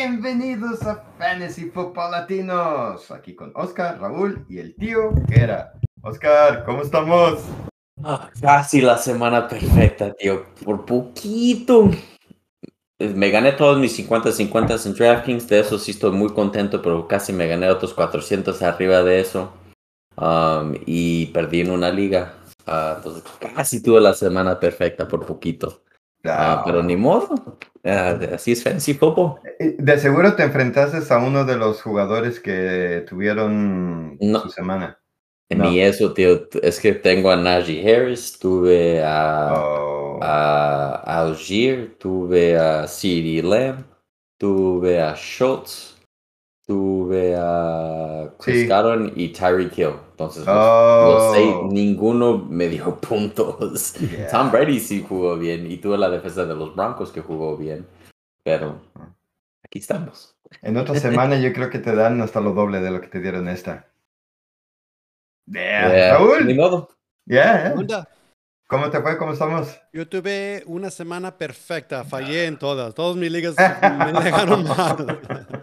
Bienvenidos a Fantasy Football Latinos. Aquí con Oscar, Raúl y el tío Gera. Oscar, ¿cómo estamos? Ah, casi la semana perfecta, tío. Por poquito. Me gané todos mis 50-50 en DraftKings. De eso sí estoy muy contento, pero casi me gané otros 400 arriba de eso. Y perdí en una liga. Ah, entonces casi tuve la semana perfecta por poquito. Ah, pero ni modo. así es fancy football. Eh, de seguro te enfrentaste a uno de los jugadores que tuvieron su semana. Ni eso, tío. Es que tengo a Najee Harris, tuve a, oh. a Algier, tuve a CD Lamb, tuve a Schultz, tuve a Chris y Tyreek Hill. Entonces, no sé, oh. ninguno me dio puntos. Tom Brady sí jugó bien y tuve la defensa de los Broncos que jugó bien. Pero aquí estamos. En otra semana yo creo que te dan hasta lo doble de lo que te dieron esta. Yeah. Ni modo. Yeah, ¿Cómo te fue? ¿Cómo estamos? Yo tuve una semana perfecta, fallé en todas. Todas mis ligas me dejaron mal.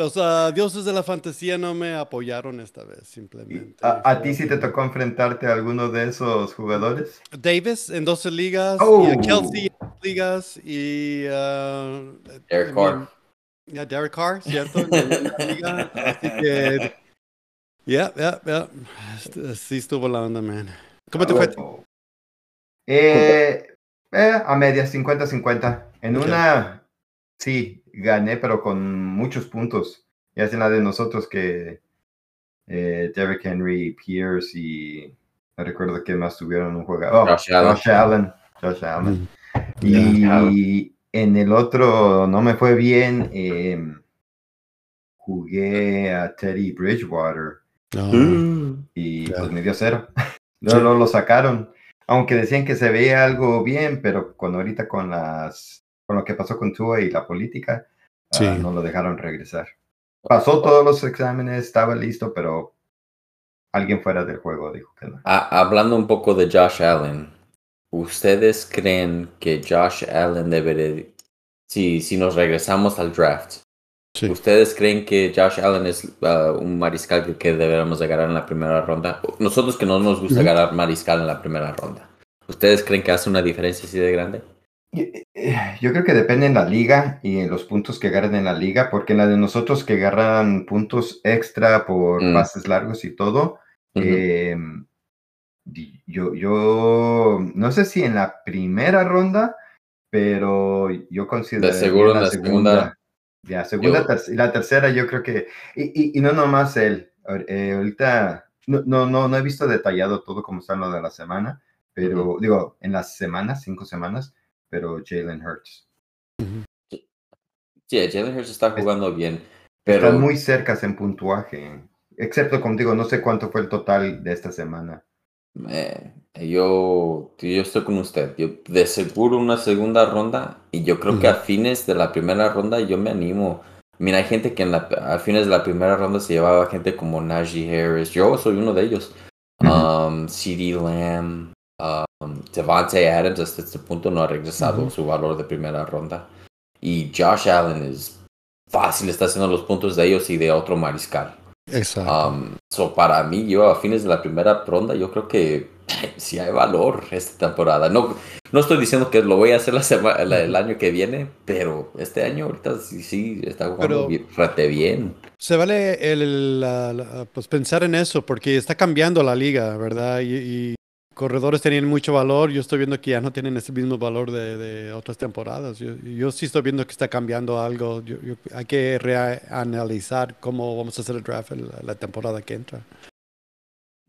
Los uh, dioses de la fantasía no me apoyaron esta vez, simplemente. ¿A, ti sí te tocó enfrentarte a alguno de esos jugadores? Davis en 12 ligas, oh. y a Kelsey en 12 ligas y... Uh, Derek Carr. Ya, Derek Carr, ¿cierto? en la liga. Así que... Ya, ya, ya. Sí estuvo la onda, man. ¿Cómo te fue? Eh, eh, a media, 50-50. En una, sí, gané, pero con muchos puntos. Y es la de nosotros que eh, Derrick Henry, Pierce y no recuerdo quién más tuvieron un juego. Oh, Josh, Allen. Josh Allen. Y en el otro no me fue bien. Em, jugué a Teddy Bridgewater. Oh. Y pues me dio cero. Luego lo sacaron. Aunque decían que se veía algo bien, pero cuando ahorita con las con lo que pasó con Tua y la política, ah, no lo dejaron regresar. Pasó todos los exámenes, estaba listo, pero alguien fuera del juego dijo que no. Ah, hablando un poco de Josh Allen, ¿ustedes creen que Josh Allen debería, si, si nos regresamos al draft, ¿Ustedes creen que Josh Allen es ah, un mariscal que, deberíamos de ganar en la primera ronda? Nosotros que no nos gusta ganar mariscal en la primera ronda. ¿Ustedes creen que hace una diferencia así de grande? Eh, yo creo que depende en la liga y en los puntos que agarren en la liga, porque en la de nosotros que agarran puntos extra por mm. pases largos y todo, em, yo, yo no sé si en la primera ronda, pero yo considero... De seguro en la segunda. Ya, segunda y la tercera yo creo que... Y, y, no nomás él, eh, ahorita no, no, no, no he visto detallado todo como está en lo de la semana, pero digo, en las semanas, cinco semanas, pero Jalen Hurts. Sí, Jalen Hurts está jugando bien. Pero... Están muy cercas en puntuaje. Excepto contigo, no sé cuánto fue el total de esta semana. yo, yo estoy con usted. Yo de seguro una segunda ronda y yo creo que a fines de la primera ronda yo me animo. Mira, hay gente que en la, a fines de la primera ronda se llevaba gente como Najee Harris. Yo soy uno de ellos. Um, CD Lamb, Um, Devante Adams hasta este punto no ha regresado su valor de primera ronda. Y Josh Allen es fácil, está haciendo los puntos de ellos y de otro mariscal. Exacto. Um, so para mí, yo a fines de la primera ronda, yo creo que sí hay valor esta temporada. No, no estoy diciendo que lo voy a hacer la semana, el año que viene, pero este año ahorita sí, sí está jugando bien, bien. Se vale el, pues pensar en eso porque está cambiando la liga, ¿verdad? y corredores tenían mucho valor. Yo estoy viendo que ya no tienen ese mismo valor de, otras temporadas. Yo, sí estoy viendo que está cambiando algo. hay que reanalizar cómo vamos a hacer el draft la, la temporada que entra.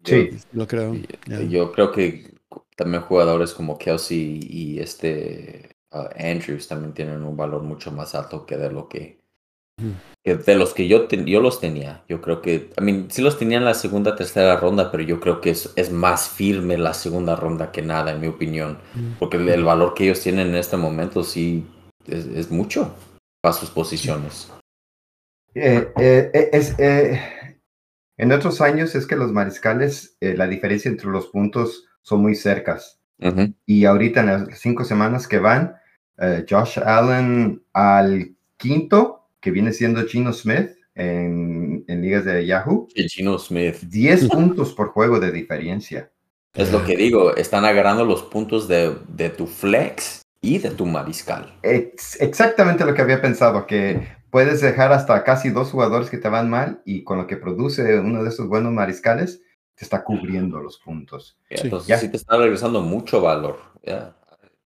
Sí, lo creo. Yo creo que también jugadores como Kelsey y este uh, Andrews también tienen un valor mucho más alto que de lo que de los que yo, yo los tenía, yo creo que, I mean, sí los tenía en la segunda, tercera ronda, pero yo creo que es, es más firme la segunda ronda que nada, en mi opinión. Porque el, valor que ellos tienen en este momento sí es, mucho para sus posiciones. Eh, eh, eh, es, en otros años es que los mariscales, la diferencia entre los puntos son muy cercas. Y ahorita en las cinco semanas que van, Josh Allen al quinto, que viene siendo Chino Smith en, en ligas de Yahoo. Chino Smith. 10 puntos por juego de diferencia. Es lo que digo, están agarrando los puntos de, de tu flex y de tu mariscal. exactamente lo que había pensado, que puedes dejar hasta casi dos jugadores que te van mal y con lo que produce uno de esos buenos mariscales, te está cubriendo los puntos. Entonces sí te está regresando mucho valor. Ya.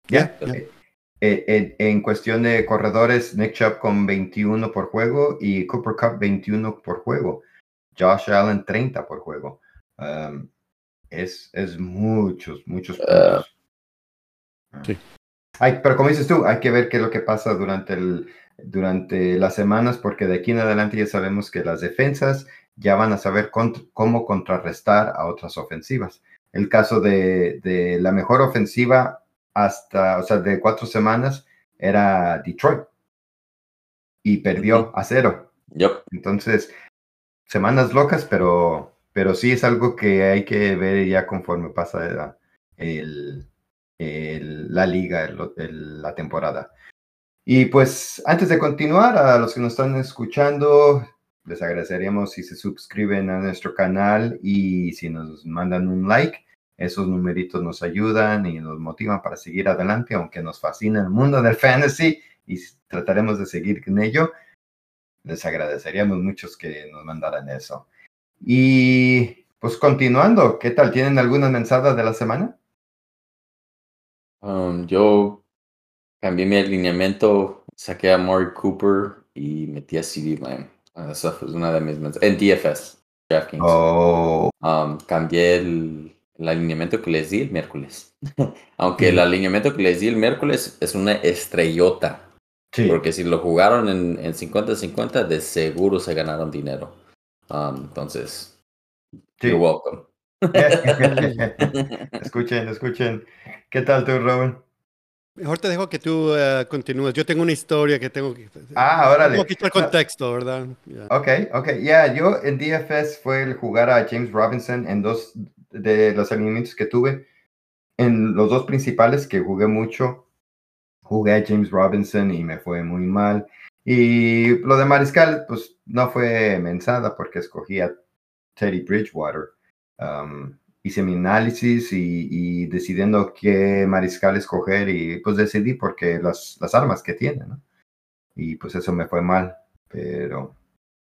Eh, en, cuestión de corredores, Nick Chubb con 21 por juego y Cooper Cup 21 por juego. Josh Allen 30 por juego. Um, es, es muchos, muchos ah. puntos. sí. Hay, pero como dices tú, hay que ver qué es lo que pasa durante, el, durante las semanas, porque de aquí en adelante ya sabemos que las defensas ya van a saber cómo contrarrestar a otras ofensivas. El caso de, de, la mejor ofensiva hasta, o sea, de cuatro semanas era Detroit y perdió a cero. Entonces, semanas locas, pero pero sí es algo que hay que ver ya conforme pasa el, la liga, la temporada. Y pues antes de continuar, a los que nos están escuchando, les agradeceríamos si se suscriben a nuestro canal y si nos mandan un like. Esos numeritos nos ayudan y nos motivan para seguir adelante, aunque nos fascina el mundo del fantasy y trataremos de seguir en ello. Les agradeceríamos muchos que nos mandaran eso. Y pues continuando, ¿qué tal? ¿Tienen algunas mensajes de la semana? Um, yo cambié mi alineamiento, saqué a Maury Cooper y metí a CD Lamb. Ah, esa fue una de mis mensajes. En DFS, DraftKings. Oh. Um, cambié el, alineamiento que les di el miércoles. Aunque el alineamiento que les di el miércoles es una estrellota. Sí. Porque si lo jugaron en 50-50, de seguro se ganaron dinero. Um, entonces, you're welcome. escuchen, escuchen. ¿Qué tal tú, Robin? Mejor te dejo que tú uh, continúes. Yo tengo una historia que tengo que... Ah, órale. Tengo que quitar contexto, ¿verdad? Ok, ok. Ya, yo en DFS fue el jugar a James Robinson en dos de los alineamientos que tuve. En los dos principales que jugué mucho, jugué a James Robinson y me fue muy mal. Y lo de Mariscal, pues no fue mensada porque escogí a Teddy Bridgewater. Um, hice mi análisis y, decidiendo qué Mariscal escoger y pues decidí porque las, las armas que tiene. Y pues eso me fue mal, pero,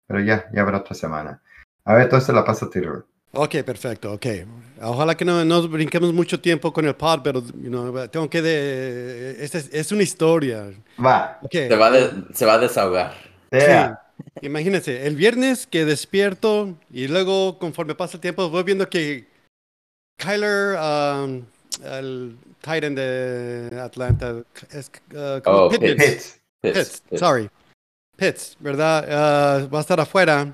pero ya, ya habrá otra semana. A ver, entonces la pasa Ok, perfecto, ok. Ojalá que no nos brinquemos mucho tiempo con el pod, pero tengo que... De, es, es, una historia. Va. Se, va se va a desahogar. Sí. Imagínense, el viernes que despierto y luego conforme pasa el tiempo voy viendo que Kyler, um, el Titan de Atlanta, es uh, oh, Pitts. Pitts. sorry. Pitts, ¿verdad? Uh, va a estar afuera.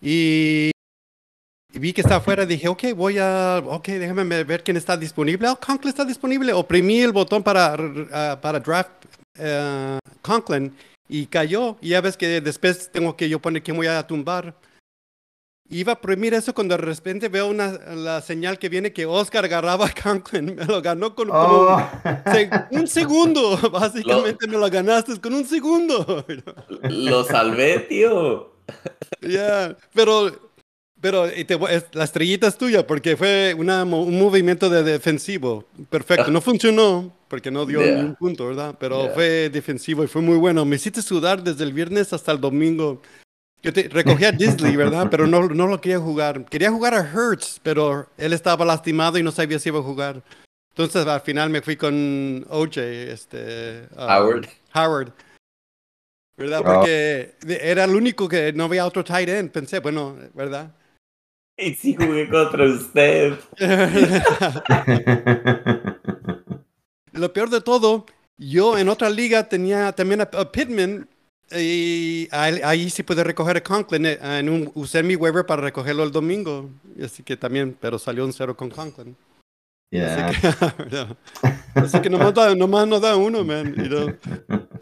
Y vi que está afuera, dije, ok, voy a, ok, déjame ver quién está disponible. Oh, Conklin está disponible. Oprimí el botón para, uh, para draft uh, Conklin y cayó. Y ya ves que después tengo que yo poner quién voy a tumbar. Iba a oprimir eso cuando de repente veo una, la señal que viene que Oscar agarraba a Conklin. Me lo ganó con oh. un segundo. Básicamente me lo ganaste con un segundo. Lo salvé, tío. Ya, pero pero la estrellita es tuya porque fue una, un movimiento de defensivo. Perfecto. No funcionó porque no dio ningún punto, ¿verdad? Pero fue defensivo y fue muy bueno. Me hiciste sudar desde el viernes hasta el domingo. Yo te, recogí a Disney, ¿verdad? Pero no, no lo quería jugar. Quería jugar a Hertz, pero él estaba lastimado y no sabía si iba a jugar. Entonces al final me fui con OJ, este, um, Howard. Howard. ¿Verdad? Porque era el único que no había otro tight end. Pensé, bueno, ¿verdad? Y si jugué contra usted. Lo peor de todo, yo en otra liga tenía también a, Pittman y ahí, sí pude recoger a Conklin. Eh, en un, usé mi waiver para recogerlo el domingo. Así que también, pero salió un cero con Conklin. Así que, así que nomás, nomás nos da uno, man.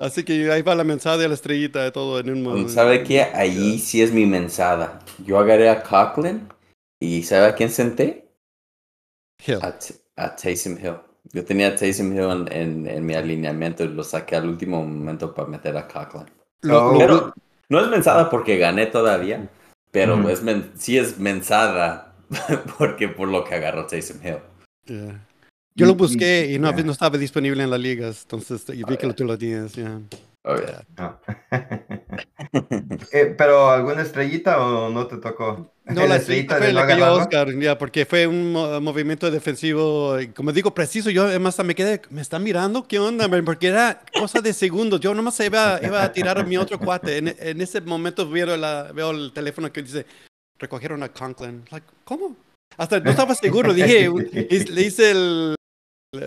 Así que ahí va la mensada de la estrellita de todo en un momento. ¿Sabe qué? Ahí sí es mi mensada. Yo agarré a Conklin ¿Y sabe a quién senté? Hill. A, Taysom Hill. Yo tenía Taysom Hill en, en, mi alineamiento y lo saqué al último momento para meter a Conklin. pero no es mensada porque gané todavía, pero es sí es mensada porque por lo que agarró Taysom Hill. Yo lo busqué y no, no, estaba disponible en las ligas, entonces yo vi que tú lo tienes. Oh, ah. eh, pero alguna estrellita o no te tocó? No, la estrellita fue la que yo Oscar, ya, porque fue un movimiento defensivo, como digo, preciso. Yo además me quedé, me están mirando, ¿qué onda? Porque era cosa de segundos. Yo nomás iba, iba a tirar a mi otro cuate. En, ese momento veo, la, veo el teléfono que dice, recogieron a Conklin. Like, ¿Cómo? Hasta no estaba seguro. Dije, le hice el,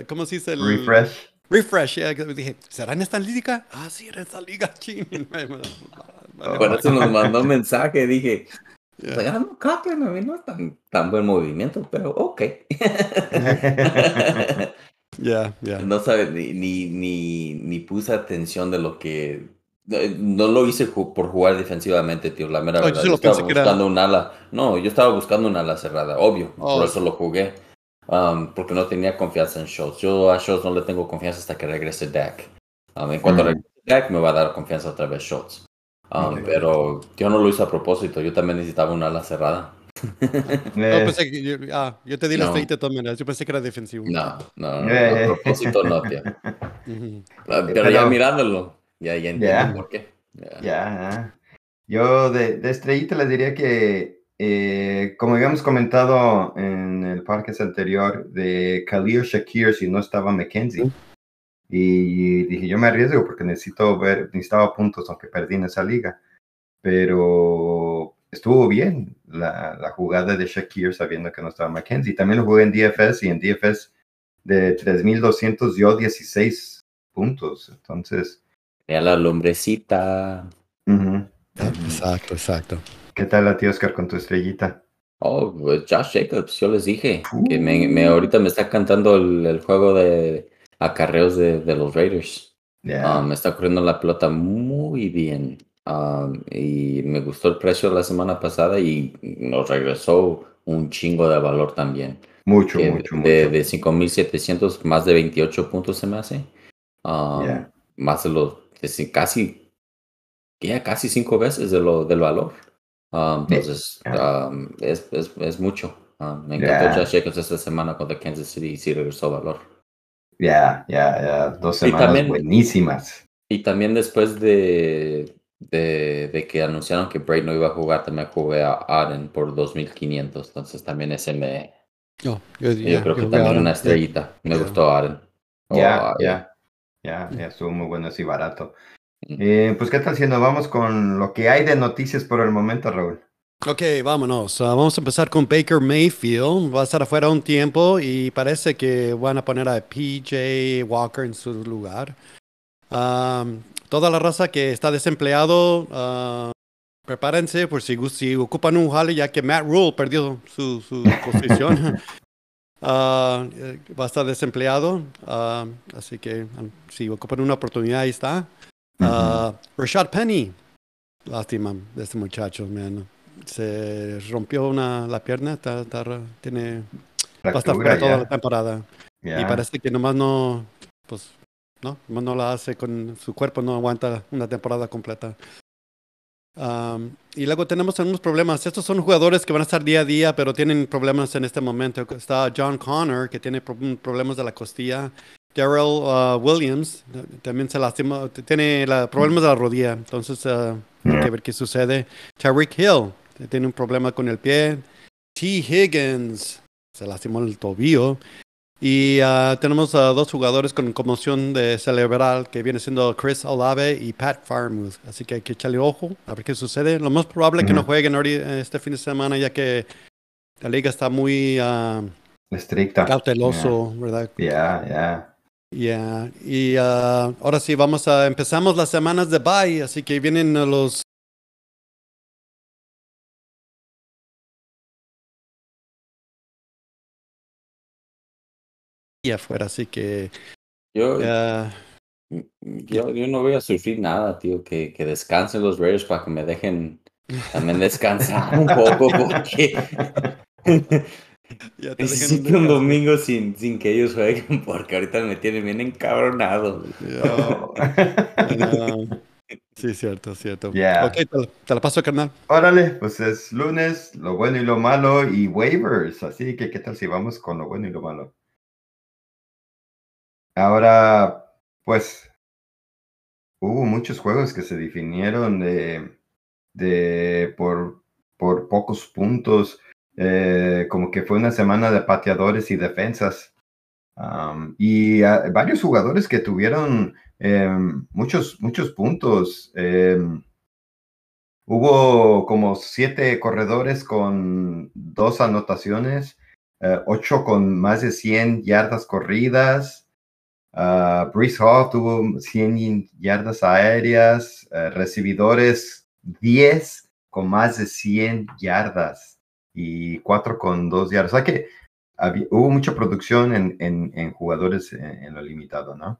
¿cómo se dice? El, Refresh. Refresh, yeah. dije, ¿será en esta liga? Ah, sí, en esta liga, ching. Por eso nos mandó un mensaje, dije, yeah. no, Kaplan, a mí no es tan, tan buen movimiento, pero ok. Ya, ya. No sabe, ni, ni, ni, ni, puse atención de lo que... No lo hice por jugar defensivamente, tío, la mera verdad. Yo, estaba buscando un ala. No, yo estaba buscando un ala cerrada, obvio, por oh, eso lo jugué. Um, porque no tenía confianza en Schultz. Yo a Schultz no le tengo confianza hasta que regrese Dak. Um, en cuanto regrese Dak, me va a dar confianza otra vez Schultz. Um, pero yo no lo hice a propósito, yo también necesitaba una ala cerrada. no, pensé que yo, ah, yo te di las 30 de yo pensé que era defensivo. No, no, no, a propósito no, tío. Ah, pero, ya mirándolo, ya, ya entiendo por qué. Ya, yo de, de estrellita les diría que eh, como habíamos comentado en el parque anterior, de Khalil Shakir si no estaba McKenzie. Y dije, yo me arriesgo porque necesito ver, necesitaba puntos aunque perdí en esa liga. Pero estuvo bien la, la jugada de Shakir sabiendo que no estaba McKenzie. También lo jugué en DFS y en DFS de 3200 dio 16 puntos. Entonces. a la lombrecita. Exacto, exacto. ¿Qué tal a ti, Oscar, con tu estrellita? Oh, pues Josh Jacobs, yo les dije que me, ahorita me está cantando el, juego de acarreos de, de los Raiders. Ah, me está corriendo la pelota muy bien. Ah, y me gustó el precio la semana pasada y nos regresó un chingo de valor también. Mucho, mucho, de, mucho. De 5.700, más de 28 puntos se me hace. Ah, más de los, casi, ya casi cinco veces de lo, del valor. Um, entonces, um, es, es, es, mucho. Um, me encantó yeah. Josh Jacobs esta semana contra Kansas City y sí regresó valor. Ya, ya, ya. Dos semanas buenísimas. Y también después de, de, de, que anunciaron que Braid no iba a jugar, también jugué a Aden por 2.500. Entonces también ese me... Oh, yo, yo creo que también una estrellita. Me gustó Aden. Ya, ya. Ya, ya estuvo muy bueno así barato. Eh, pues, ¿qué tal si nos vamos con lo que hay de noticias por el momento, Raúl? Ok, vámonos. Uh, vamos a empezar con Baker Mayfield. Va a estar afuera un tiempo y parece que van a poner a PJ Walker en su lugar. Um, toda la raza que está desempleado, uh, prepárense por si, si, ocupan un jale, ya que Matt Rule perdió su, su posición. Uh, va a estar desempleado. así que um, si ocupan una oportunidad, ahí está. Uh, Rashad Penny, lástima de este muchacho, man. Se rompió una, la pierna, tiene, va a estar fuera toda la temporada. Y parece que nomás no, pues, no, nomás no la hace con su cuerpo, no aguanta una temporada completa. Um, y luego tenemos algunos problemas. Estos son jugadores que van a estar día a día, pero tienen problemas en este momento. Está John Connor, que tiene problemas de la costilla. Daryl uh, Williams también se lastimó, tiene problemas de la rodilla, entonces uh, hay que ver qué sucede. Tariq Hill tiene un problema con el pie. T. Higgins se lastimó el tobillo. Y uh, tenemos a dos jugadores con conmoción de cerebral que viene siendo Chris Olave y Pat Farmouth. Así que hay que echarle ojo a ver qué sucede. Lo más probable es que no jueguen este fin de semana ya que la liga está muy estricta. Cauteloso, ¿verdad? Ya, ya. Ya, y uh, ahora sí, vamos a empezamos las semanas de bye, así que vienen los y afuera, así que yo, yo, yo, no voy a sufrir nada, tío, que, que descansen los Raiders para que me dejen también descansar un poco, porque Ya te Necesito un domingo sin, sin que ellos jueguen porque ahorita me tienen bien encabronado. Oh. Sí, cierto, cierto. Ya. Ok, te, la- te la paso, carnal. Órale, pues es lunes, lo bueno y lo malo y waivers. Así que, ¿qué tal si vamos con lo bueno y lo malo? Ahora, pues, hubo muchos juegos que se definieron de, de por, por pocos puntos. Eh, como que fue una semana de pateadores y defensas. Y ah, varios jugadores que tuvieron em, muchos, muchos puntos. em, Hubo como siete corredores con dos anotaciones, eh, ocho con más de 100 yardas corridas. Uh, Brees Hall tuvo 100 yardas aéreas, eh, recibidores 10 con más de 100 yardas y cuatro con dos yardas. O sea que había- hubo mucha producción en, en- en jugadores en, en lo limitado, ¿no?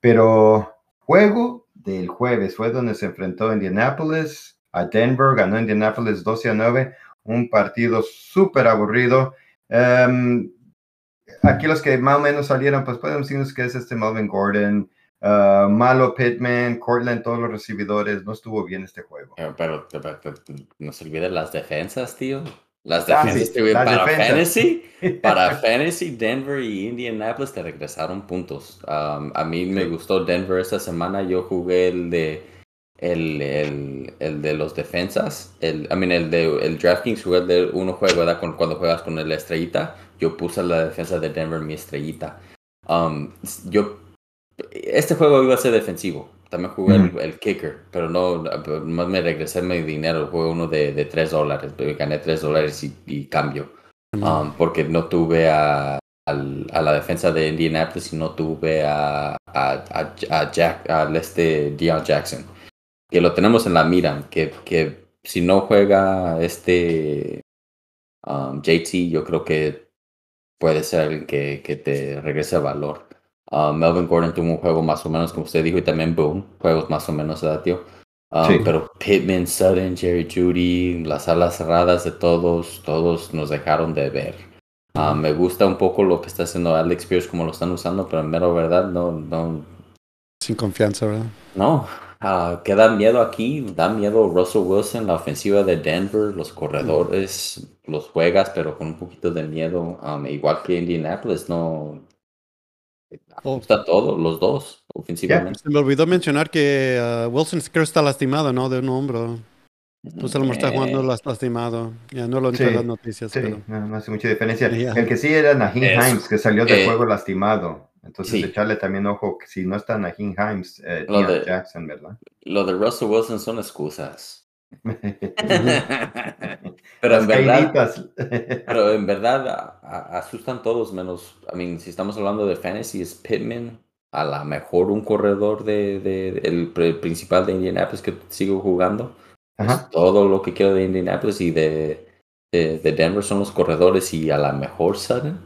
Pero juego del jueves fue donde se enfrentó Indianapolis a Denver, ganó Indianapolis 12 a 9, un partido súper aburrido. Em, aquí los que más o menos salieron, pues podemos decirnos que es este Melvin Gordon, ah, Malo Pittman, Cortland, todos los recibidores, no estuvo bien este juego. Eh, Pero, pero- pero no se olviden las defensas, tío. Las Ah, defensas, para fantasy, para fantasy, Denver y Indianapolis te regresaron puntos. Um, a mí me gustó Denver esta semana. Yo jugué el de el, el, el de los defensas. El, I mean, el de el DraftKings jugué el de uno juego, ¿verdad? Con- cuando juegas con la estrellita. Yo puse la defensa de Denver mi estrellita. Um, yo este juego iba a ser defensivo. También jugué el- Ujú. el, kicker, pero no, más me regresé mi dinero. Jugué uno de, de 3 dólares. Gané 3 dólares y, y cambio. Um, porque no tuve a, a la defensa de Indianapolis y no tuve a, a, a, a Jack, al este Deion Jackson. Que lo tenemos en la mira. Que, que si no juega este um, JT, yo creo que puede ser alguien que, que te regrese valor. Uh, Melvin Gordon tuvo un juego más o menos, como usted dijo, y también Boom, juegos más o menos, ¿verdad, tío? Um, Sí. Pero Pittman, Sutton, Jerry Judy, las alas cerradas de todos, todos nos dejaron de ver. Uh, me gusta un poco lo que está haciendo Alex Pierce, como lo están usando, pero en mero verdad, no, no, Sin confianza, ¿verdad? no. Ah, ¿Qué da miedo aquí? Da miedo Russell Wilson, la ofensiva de Denver, los corredores, los juegas, pero con un poquito de miedo. Um, igual que Indianapolis, no. Oh. Gusta todo, los dos, ofensivamente. Se me olvidó mencionar que ah, Wilson creo está lastimado, ¿no? De un hombro. Pues a lo mejor está jugando las- lastimado. Ya no lo entré en Sí, las noticias, Sí, pero... no, no hace mucha diferencia. El que sí era Naheem Es- Himes, que salió del eh, juego lastimado. Entonces, sí. echarle también ojo que si no está Naheem Himes, eh, Lo de- Jackson, ¿verdad? Lo de Russell Wilson son excusas. pero Las en verdad. Pero en verdad a- a- asustan todos menos, I mean, si estamos hablando de fantasy es Pittman, a lo mejor un corredor de, de- el, principal de Indianapolis que sigo jugando. Es Ajá. todo lo que quiero de Indianapolis y de, de, de Denver son los corredores y a lo mejor Sutton,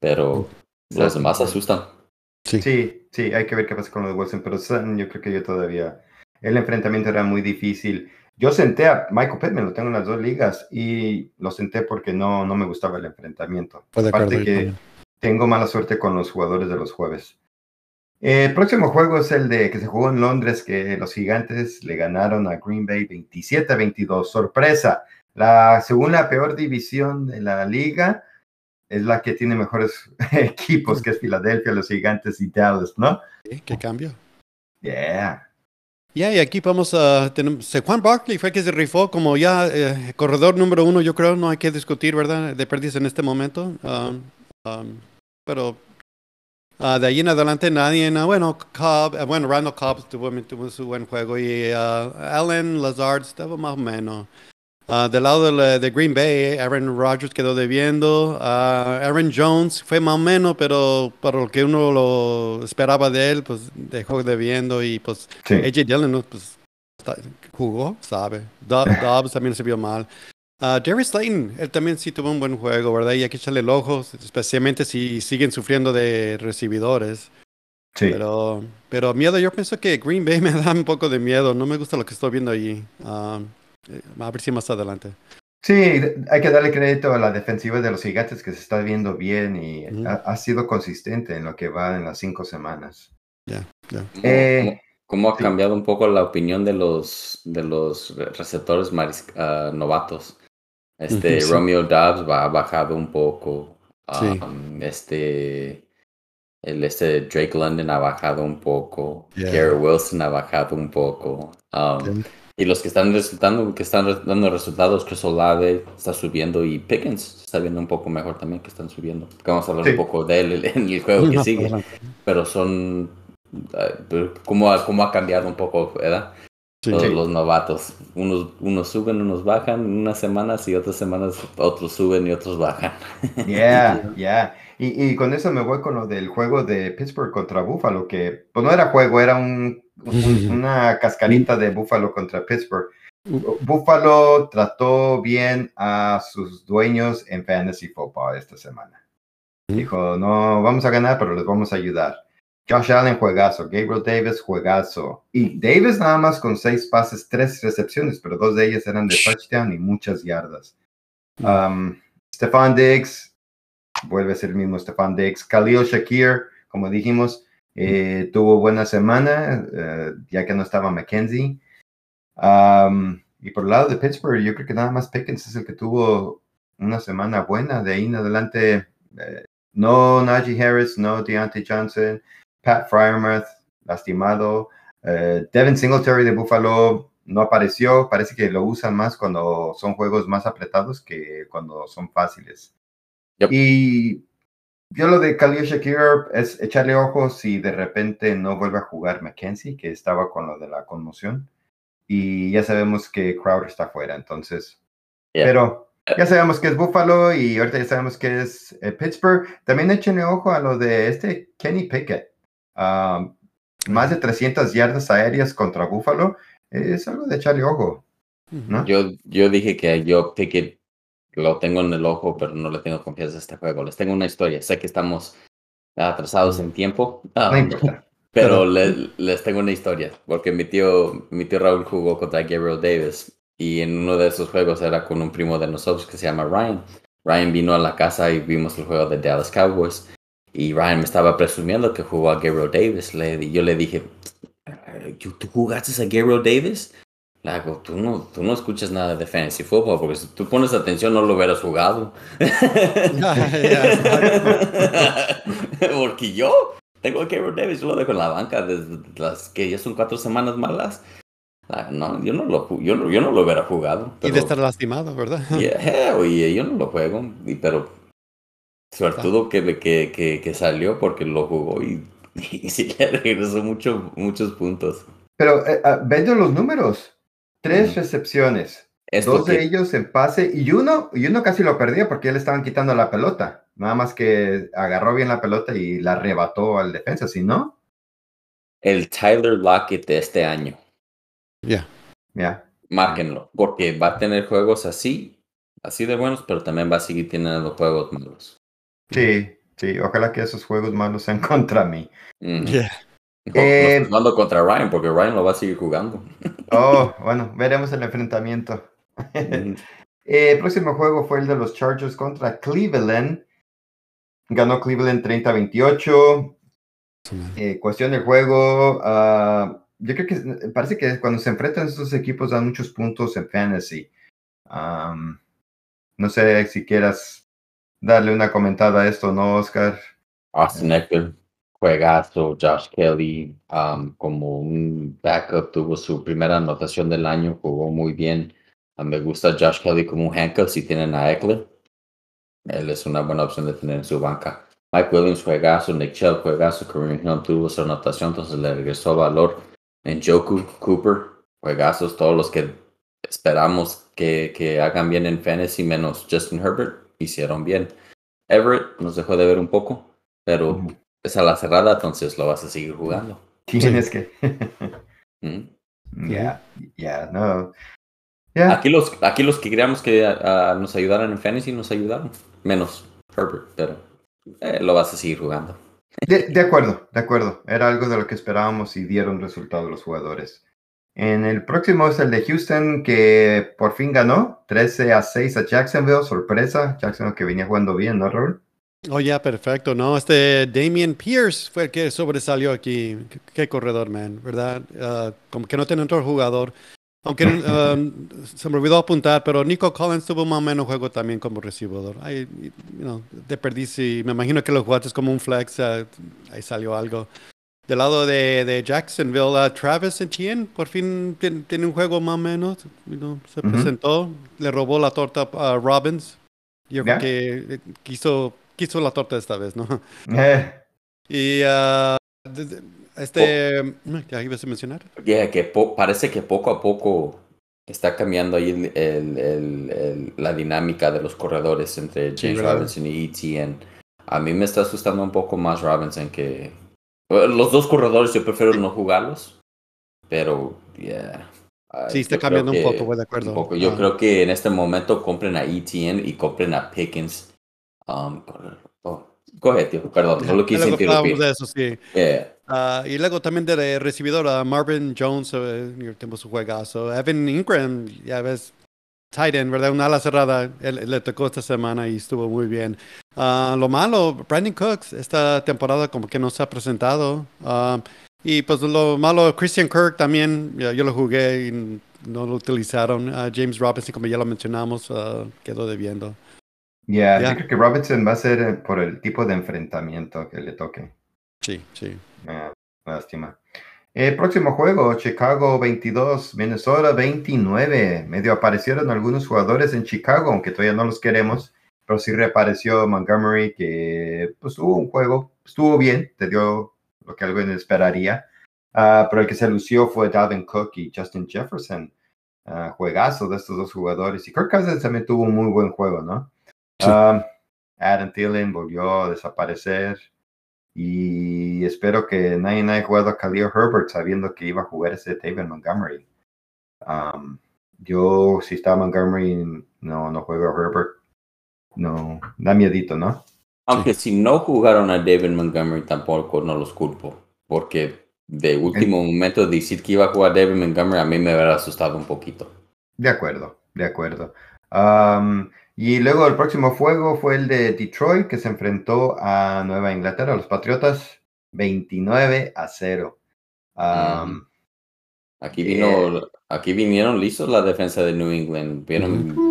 pero los Sutton. demás asustan. Sí. Sí, sí, hay que ver qué pasa con lo de Wilson, pero Sutton, yo creo que yo todavía. El enfrentamiento era muy difícil. Yo senté a Michael Pittman, lo tengo en las dos ligas, y lo senté porque no, no me gustaba el enfrentamiento. De Aparte que también. tengo mala suerte con los jugadores de los jueves. El próximo juego es el de que se jugó en Londres, que los gigantes le ganaron a Green Bay 27 a 22. Sorpresa, la según la peor división de la liga es la que tiene mejores equipos, que es Filadelfia, los gigantes y Dallas, ¿no? Sí, ¿Qué cambio? Yeah. Ya, y aquí vamos a tener. Juan Barkley fue que se rifó como ya eh, corredor número uno, yo creo, no hay que discutir, ¿verdad? De pérdidas en este momento. Um, um, pero ah, de ahí en adelante nadie, no, bueno, Cobb, eh, bueno, Randall Cobb tuvo, tuvo su buen juego y ah, Allen Lazard estaba más o menos. Ah, del lado de, la- de Green Bay, Aaron Rodgers quedó debiendo. Ah, Aaron Jones fue más o menos, pero para lo que uno lo esperaba de él, pues dejó debiendo y pues Sí. AJ Dillon ¿no? pues, jugó, sabe. Do- Dobbs también se vio mal. Uh, Darius Slayton, él también sí tuvo un buen juego, ¿verdad? Y hay que echarle el ojo, especialmente si siguen sufriendo de recibidores. Sí. Pero, pero miedo, yo pienso que Green Bay me da un poco de miedo. No me gusta lo que estoy viendo allí. Um, a ver si más adelante. Sí, hay que darle crédito a la defensiva de los gigantes que se está viendo bien y ha, sido consistente en lo que va en las cinco semanas. Ya, ya. Eh, ¿Cómo, ha cambiado un poco la opinión de los, de los receptores ah, novatos? Este Romeo Dobbs va, ha bajado un poco. Um, este, el este Drake London ha bajado un poco. Gary Wilson ha bajado un poco. Um, y los que están resultando, que están dando resultados, Chris Olave está subiendo y Pickens está viendo un poco mejor también que están subiendo. Vamos a hablar un poco de él en el juego que sigue. Pero son cómo, cómo ha cambiado un poco, ¿verdad? Todos los novatos. Unos, unos suben, unos bajan unas semanas y otras semanas otros suben y otros bajan. Yeah, yeah. Y, y, con eso me voy con lo del juego de Pittsburgh contra Buffalo, que pues no era juego, era un, una cascarita de Buffalo contra Pittsburgh. Buffalo trató bien a sus dueños en Fantasy Football esta semana. Dijo, no, vamos a ganar, pero les vamos a ayudar. Josh Allen, juegazo. Gabriel Davis, juegazo. Y Davis nada más con seis pases, tres recepciones, pero dos de ellas eran de touchdown y muchas yardas. Um, Stefan Diggs, vuelve a ser el mismo Stefan Diggs. Khalil Shakir, como dijimos, eh, tuvo buena semana, eh, ya que no estaba McKenzie. Um, y por el lado de Pittsburgh, yo creo que nada más Pickens es el que tuvo una semana buena. De ahí en adelante, eh, no Najee Harris, no Deontay Johnson, Pat Fryermuth, lastimado. Devin Singletary de Buffalo no apareció. Parece que lo usan más cuando son juegos más apretados que cuando son fáciles. Y yo lo de Khalil Shakir es echarle ojos si de repente no vuelve a jugar McKenzie, que estaba con lo de la conmoción. Y ya sabemos que Crowder está fuera, entonces. Pero ya sabemos que es Buffalo y ahorita ya sabemos que es eh, Pittsburgh. También échenle ojo a lo de este Kenny Pickett. Um, más de 300 yardas aéreas contra Buffalo. Es algo de echarle ojo. ¿no? Yo, yo dije que yo Pickett lo tengo en el ojo, pero no le tengo confianza a este juego. Les tengo una historia. Sé que estamos atrasados en tiempo. Um, pero, les tengo una historia, porque mi tío, mi tío Raúl jugó contra Gabriel Davis y en uno de esos juegos era con un primo de nosotros que se llama Ryan. Ryan vino a la casa y vimos el juego de Dallas Cowboys y Ryan me estaba presumiendo que jugó a Gabriel Davis. Le, yo le dije, ¿tú jugaste a Gabriel Davis? Lago, tú no, tú no escuchas nada de fantasy football porque si tú pones atención no lo hubieras jugado. porque yo tengo a Cameron Davis, lo dejo en la banca desde las que ya son cuatro semanas malas. No, yo no lo, yo, yo no lo hubiera jugado. y de estar lastimado, ¿verdad? Yeah, oye, yo no lo juego, y, pero suertudo que, que, que, que, salió porque lo jugó y, y sí le regresó mucho, muchos puntos. Pero eh, uh, los números. Tres recepciones. dos de ellos en pase y uno, y uno casi lo perdía porque ya le estaban quitando la pelota. Nada más que agarró bien la pelota y la arrebató al defensa, ¿sí no? El Tyler Lockett de este año. Ya. Ya. Márquenlo, porque va a tener juegos así, así de buenos, pero también va a seguir teniendo juegos malos. Sí, sí, ojalá que esos juegos malos sean contra mí. No, eh, jugando contra Ryan, porque Ryan lo va a seguir jugando. Oh, bueno, veremos el enfrentamiento. Eh, el próximo juego fue el de los Chargers contra Cleveland. Ganó Cleveland 30-28. Eh, cuestión del juego. Uh, yo creo que parece que cuando se enfrentan estos equipos dan muchos puntos en fantasy. Um, no sé si quieras darle una comentada a esto, ¿no, Oscar? Austin Eckler juegazo. Josh Kelly, como un backup, tuvo su primera anotación del año, jugó muy bien. me gusta Josh Kelly como un handcuff si tienen a Eckler. Él es una buena opción de tener en su banca. Mike Williams, juegazo. Nick Chubb, juegazo. Kareem Hill tuvo su anotación, entonces le regresó valor. En Joku, Cooper, juegazos. Todos los que esperamos que, que hagan bien en fantasy, menos Justin Herbert, hicieron bien. Everett nos dejó de ver un poco, pero es a la cerrada, entonces lo vas a seguir jugando. Tienes que. Mm. Ya, ya, no. Aquí, los, aquí los que queríamos que nos ayudaran en fantasy nos ayudaron, menos Herbert, pero eh, lo vas a seguir jugando. De, de, acuerdo, de acuerdo. Era algo de lo que esperábamos y dieron resultado los jugadores. En el próximo es el de Houston, que por fin ganó 13 a 6 a Jacksonville. Sorpresa, Jacksonville que venía jugando bien, ¿no, Raúl? Oh, ya, perfecto. No, este Damian Pierce fue el que sobresalió aquí. Qué, corredor, man, ¿verdad? Ah, como que no tiene otro jugador. Aunque um, se me olvidó apuntar, pero Nico Collins tuvo más o menos juego también como recibidor. Ahí, you know, de perdiz me imagino que los jugaste como un flex, uh, ahí salió algo. Del lado de, de Jacksonville, uh, Travis Etienne por fin tiene, un juego más o menos. se presentó, le robó la torta a Robbins. Yo creo que eh, quiso, quiso la torta esta vez, ¿no? Eh. Y uh, este. ¿qué ibas a mencionar? Yeah, que parece que poco a poco está cambiando ahí el, la dinámica de los corredores entre James Robinson y Etienne. A mí me está asustando un poco más Robinson que... Los dos corredores yo prefiero no jugarlos, pero yeah. Sí, está cambiando un poco, voy de acuerdo. Yo creo que en este momento compren a Etienne y compren a Pickens. Um, oh, Coge, tío, perdón, no lo quise interrumpir. de eso, sí. Uh, y luego también de recibidor a Marvin Jones, uh, tenemos su juegazo. Evan Ingram, ya ves, tight end, ¿verdad? Una ala cerrada, él, le tocó esta semana y estuvo muy bien. Uh, lo malo, Brandon Cooks, esta temporada como que no se ha presentado. Uh, y pues lo malo, Christian Kirk también, yo lo jugué y no lo utilizaron. James Robinson, como ya lo mencionamos, quedó debiendo. Ya, yo creo que Robinson va a ser eh, por el tipo de enfrentamiento que le toque. Sí, sí. lástima. El próximo juego, Chicago 22, Minnesota 29. Medio aparecieron algunos jugadores en Chicago, aunque todavía no los queremos, pero sí reapareció Montgomery, que pues tuvo un juego, estuvo bien, te dio lo que alguien esperaría. Ah, pero el que se lució fue Dalvin Cook y Justin Jefferson. Uh, juegazo de estos dos jugadores. Y Kirk Cousins también tuvo un muy buen juego, ¿no? Um, Adam Thielen volvió a desaparecer y espero que nadie haya jugado a Khalil Herbert sabiendo que iba a jugar ese David Montgomery. Um, yo, si está Montgomery, no, no juego a Herbert. No, da miedito, ¿no? Aunque si no jugaron a David Montgomery, tampoco no los culpo. Porque de último momento decir que iba a jugar David Montgomery a mí me hubiera asustado un poquito. De acuerdo, de acuerdo. Um, y luego el próximo juego fue el de Detroit, que se enfrentó a Nueva Inglaterra, los Patriotas, 29 a 0. aquí, vino, eh, aquí vinieron listos la defensa de New England.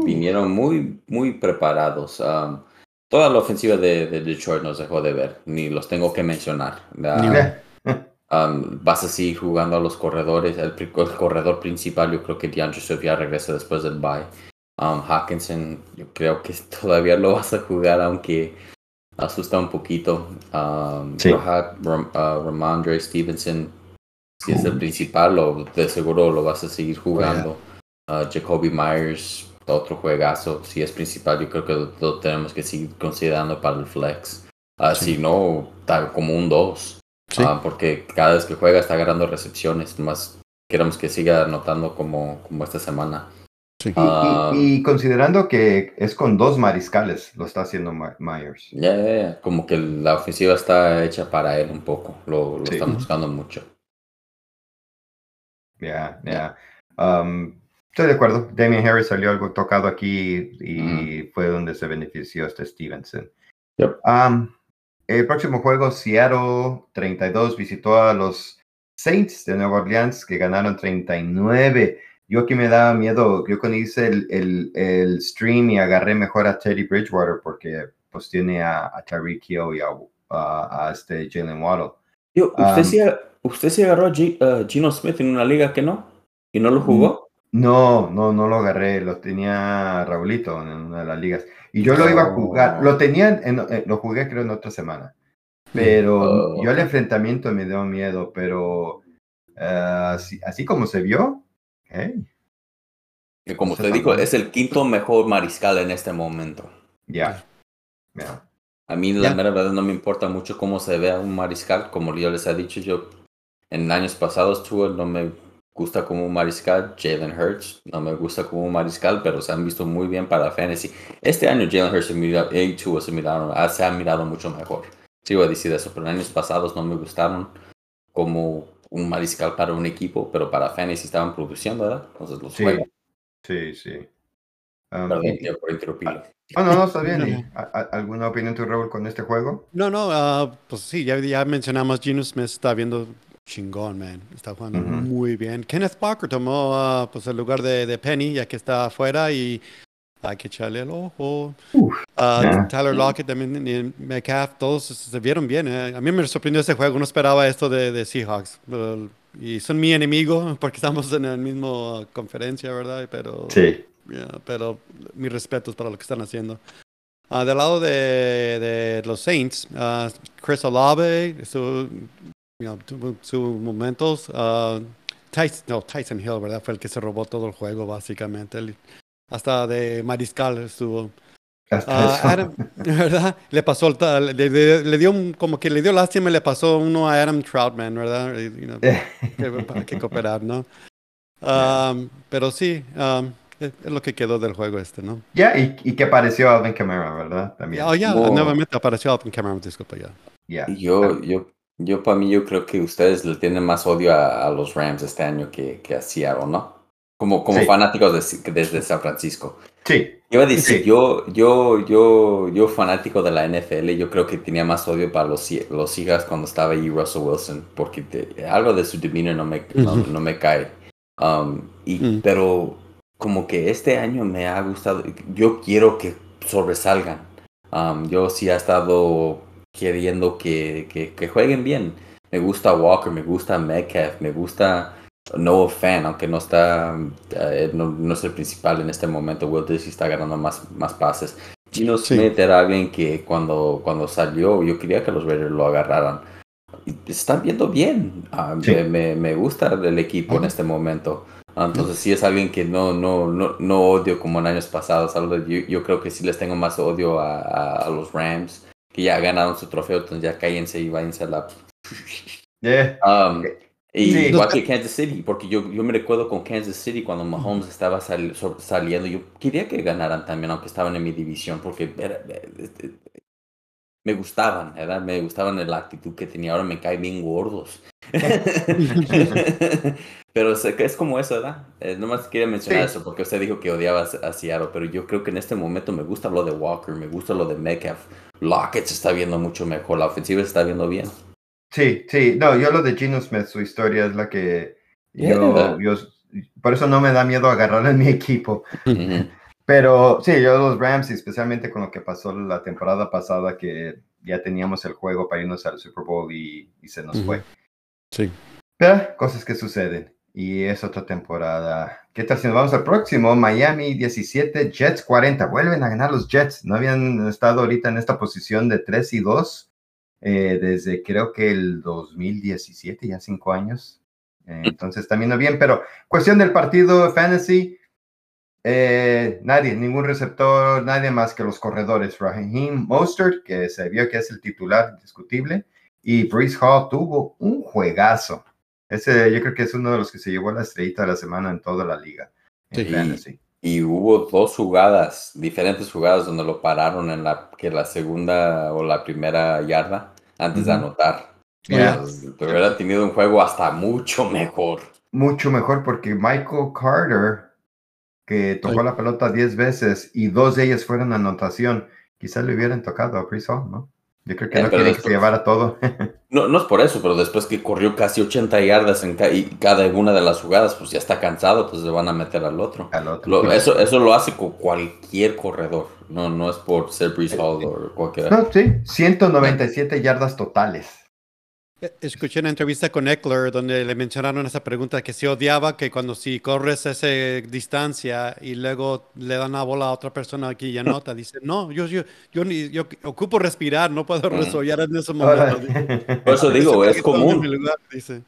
Vinieron, muy, muy preparados. toda la ofensiva de, Detroit nos dejó de ver, ni los tengo que mencionar. vas a seguir jugando a los corredores. El, corredor principal, yo creo que DeAndre Swift ya regresa después del bye. Um, Hawkinson, yo creo que todavía lo vas a jugar, aunque asusta un poquito. Um, sí. Uh, Ramondre Stevenson, si es el principal, lo, de seguro lo vas a seguir jugando. Uh, Jacoby Myers, otro juegazo. Si es principal, yo creo que lo, tenemos que seguir considerando para el flex. Uh, si no, tal como un 2. porque cada vez que juega está agarrando recepciones. Más queremos que siga anotando como, como esta semana. Ah, y, considerando que es con dos mariscales, lo está haciendo Myers. Ya, como que la ofensiva está hecha para él un poco, lo, lo están buscando mucho. Ya, ya. Um, estoy de acuerdo. Damien Harris salió algo tocado aquí y fue donde se benefició este Stevenson. Um, el próximo juego, Seattle 32 visitó a los Saints de Nueva Orleans que ganaron 39 yo aquí me daba miedo, yo cuando hice el, el, el, stream y agarré mejor a Teddy Bridgewater porque pues tiene a, a Tyreek Hill y a, a, este Jalen Waddle. Yo, ¿usted, sí, ¿Usted se agarró a Gino Smith en una liga que no? ¿Y no lo jugó? No, no, no lo agarré, lo tenía Raulito en una de las ligas. Y yo lo iba a jugar, lo tenía, en, eh, lo jugué creo en otra semana. Pero oh, yo el enfrentamiento me dio miedo, pero uh, así, así como se vio, que como usted dijo, es el quinto mejor mariscal en este momento. Ya. A mí la verdad no me importa mucho cómo se vea un mariscal, como yo les he dicho, yo en años pasados tuve, no me gusta como un mariscal, Jalen Hurts, no me gusta como un mariscal, pero se han visto muy bien para fantasy. Este año Jalen Hurts y Tua se miraron, se han mirado mucho mejor. Sí voy a decir eso, pero en años pasados no me gustaron como un mariscal para un equipo, pero para fantasy estaban produciendo, ¿verdad? Entonces los Sí, juegan. sí, sí. Um, Perdón, y- tío, por interrumpirlo. Oh, no, no, está bien. No, ¿Y no. a- a- ¿Alguna opinión tu, Raúl, con este juego? No, no, ah, pues sí, ya, ya mencionamos, Geno Smith está viendo chingón, man. Está jugando Ujú. muy bien. Kenneth Parker tomó ah, pues el lugar de, de Penny, ya que está afuera y hay que echarle el ojo. Uf, Ah, ya. Tyler Lockett también, y Metcalf, todos se vieron bien. eh. A mí me sorprendió este juego, no esperaba esto de, de Seahawks. Uh, y son mi enemigo porque estamos en la misma conferencia, ¿verdad? Pero, Sí. yeah, pero mis respetos para lo que están haciendo. Ah, del lado de, de los Saints, ah, Chris Olave, su, you know, tuvo sus momentos. Tyson, no, Tyson Hill, ¿verdad? Fue el que se robó todo el juego, básicamente. Él- hasta de Mariscal estuvo. Hasta Ah. Adam, ¿verdad? Le pasó, le, le- le dio un- como que le dio lástima y le pasó uno a Adam Troutman, ¿verdad? You know, que- para que cooperar, ¿no? Um, pero sí, um, es, es lo que quedó del juego este, ¿no? Ya, y, y que pareció Alvin Kamara, ¿verdad? También. Oh, ya, No. nuevamente apareció Alvin Kamara, disculpa ya. Ya. Y Yo, yo, yo para mí, yo creo que ustedes le tienen más odio a, a los Rams este año que, que a Seattle, ¿no? Como, como Sí. fanáticos de- desde San Francisco. Sí, Iba a decir, Sí. yo, yo, yo, yo fanático de la NFL, yo creo que tenía más odio para los, los Seahawks cuando estaba ahí Russell Wilson, porque te- algo de su demeanor no me, no, Ujú. no me cae. Um, y, Mm. Pero como que este año me ha gustado, yo quiero que sobresalgan. Um, yo sí he estado queriendo que, que, que jueguen bien. Me gusta Walker, me gusta Metcalf, me gusta Noah Fan, aunque no está, eh, no, no es el principal en este momento. Will Disley está ganando más, más pases. Gino Sí. Smith era alguien que cuando, cuando salió, yo quería que los Raiders lo agarraran. Están viendo bien. Ah, Sí. me, me, gusta el equipo en Ujú. este momento. Ah, Entonces sí es alguien que no, no, no, no odio como en años pasados. Yo, yo creo que sí les tengo más odio a, a- a los Rams, que ya ganaron su trofeo, entonces ya cállense y váyanse a la... Yeah. Um, y Sí. igual que Kansas City, porque yo, yo me recuerdo con Kansas City cuando Mahomes estaba sal- saliendo, yo quería que ganaran también, aunque estaban en mi división, porque era- este, me gustaban, ¿verdad? Me gustaban la actitud que tenía, ahora me caen bien gordos. pero que es como eso, ¿verdad? Eh, nomás quería mencionar Sí. eso, porque usted dijo que odiaba a Seattle, pero yo creo que en este momento me gusta lo de Walker, me gusta lo de Metcalf. Lockett se está viendo mucho mejor, la ofensiva se está viendo bien. Sí, sí. No, yo lo de Gino Smith, su historia es la que yo, Yeah. yo, por eso no me da miedo agarrar en mi equipo. Pero sí, yo los Rams, y especialmente con lo que pasó la temporada pasada, que ya teníamos el juego para irnos al Super Bowl y, y se nos fue. Sí. Pero cosas que suceden. Y es otra temporada. ¿Qué tal si nos vamos al próximo? Miami 17, Jets 40. Vuelven a ganar los Jets. No habían estado ahorita en esta posición de 3 y 2 eh, desde creo que el 2017, ya cinco años. Eh, entonces también no bien, pero cuestión del partido Fantasy. eh, nadie, ningún receptor, nadie más que los corredores. Raheem Mostert, que se vio que es el titular indiscutible, y Brees Hall tuvo un juegazo. Ese yo creo que es uno de los que se llevó la estrellita de la semana en toda la liga. En Sí. fantasy. Y hubo dos jugadas, diferentes jugadas donde lo pararon en la que la segunda o la primera yarda antes de anotar. Yeah. Entonces, hubiera tenido un juego hasta mucho mejor. Mucho mejor porque Michael Carter, que tocó Ay. la pelota 10 veces y dos de ellas fueron anotación, quizás le hubieran tocado a Brees Hall, ¿no? Yo creo que Eh, no pero quieren que se después- llevara todo. No, no es por eso, pero después que corrió casi 80 yardas en ca- y cada una de las jugadas, pues ya está cansado, pues le van a meter al otro. al otro. Lo- eso, eso lo hace con cualquier corredor. No, no es por ser Brees Hall o cualquiera. No, sí, 197 yardas totales. Escuché una entrevista con Eckler donde le mencionaron esa pregunta que se odiaba que cuando si corres esa distancia y luego le dan la bola a otra persona aquí y anota, dice, no, yo, yo, yo, ni, yo ocupo respirar, no puedo resollar en ese momento. Por eso digo, "Ese es común. lugar", dice.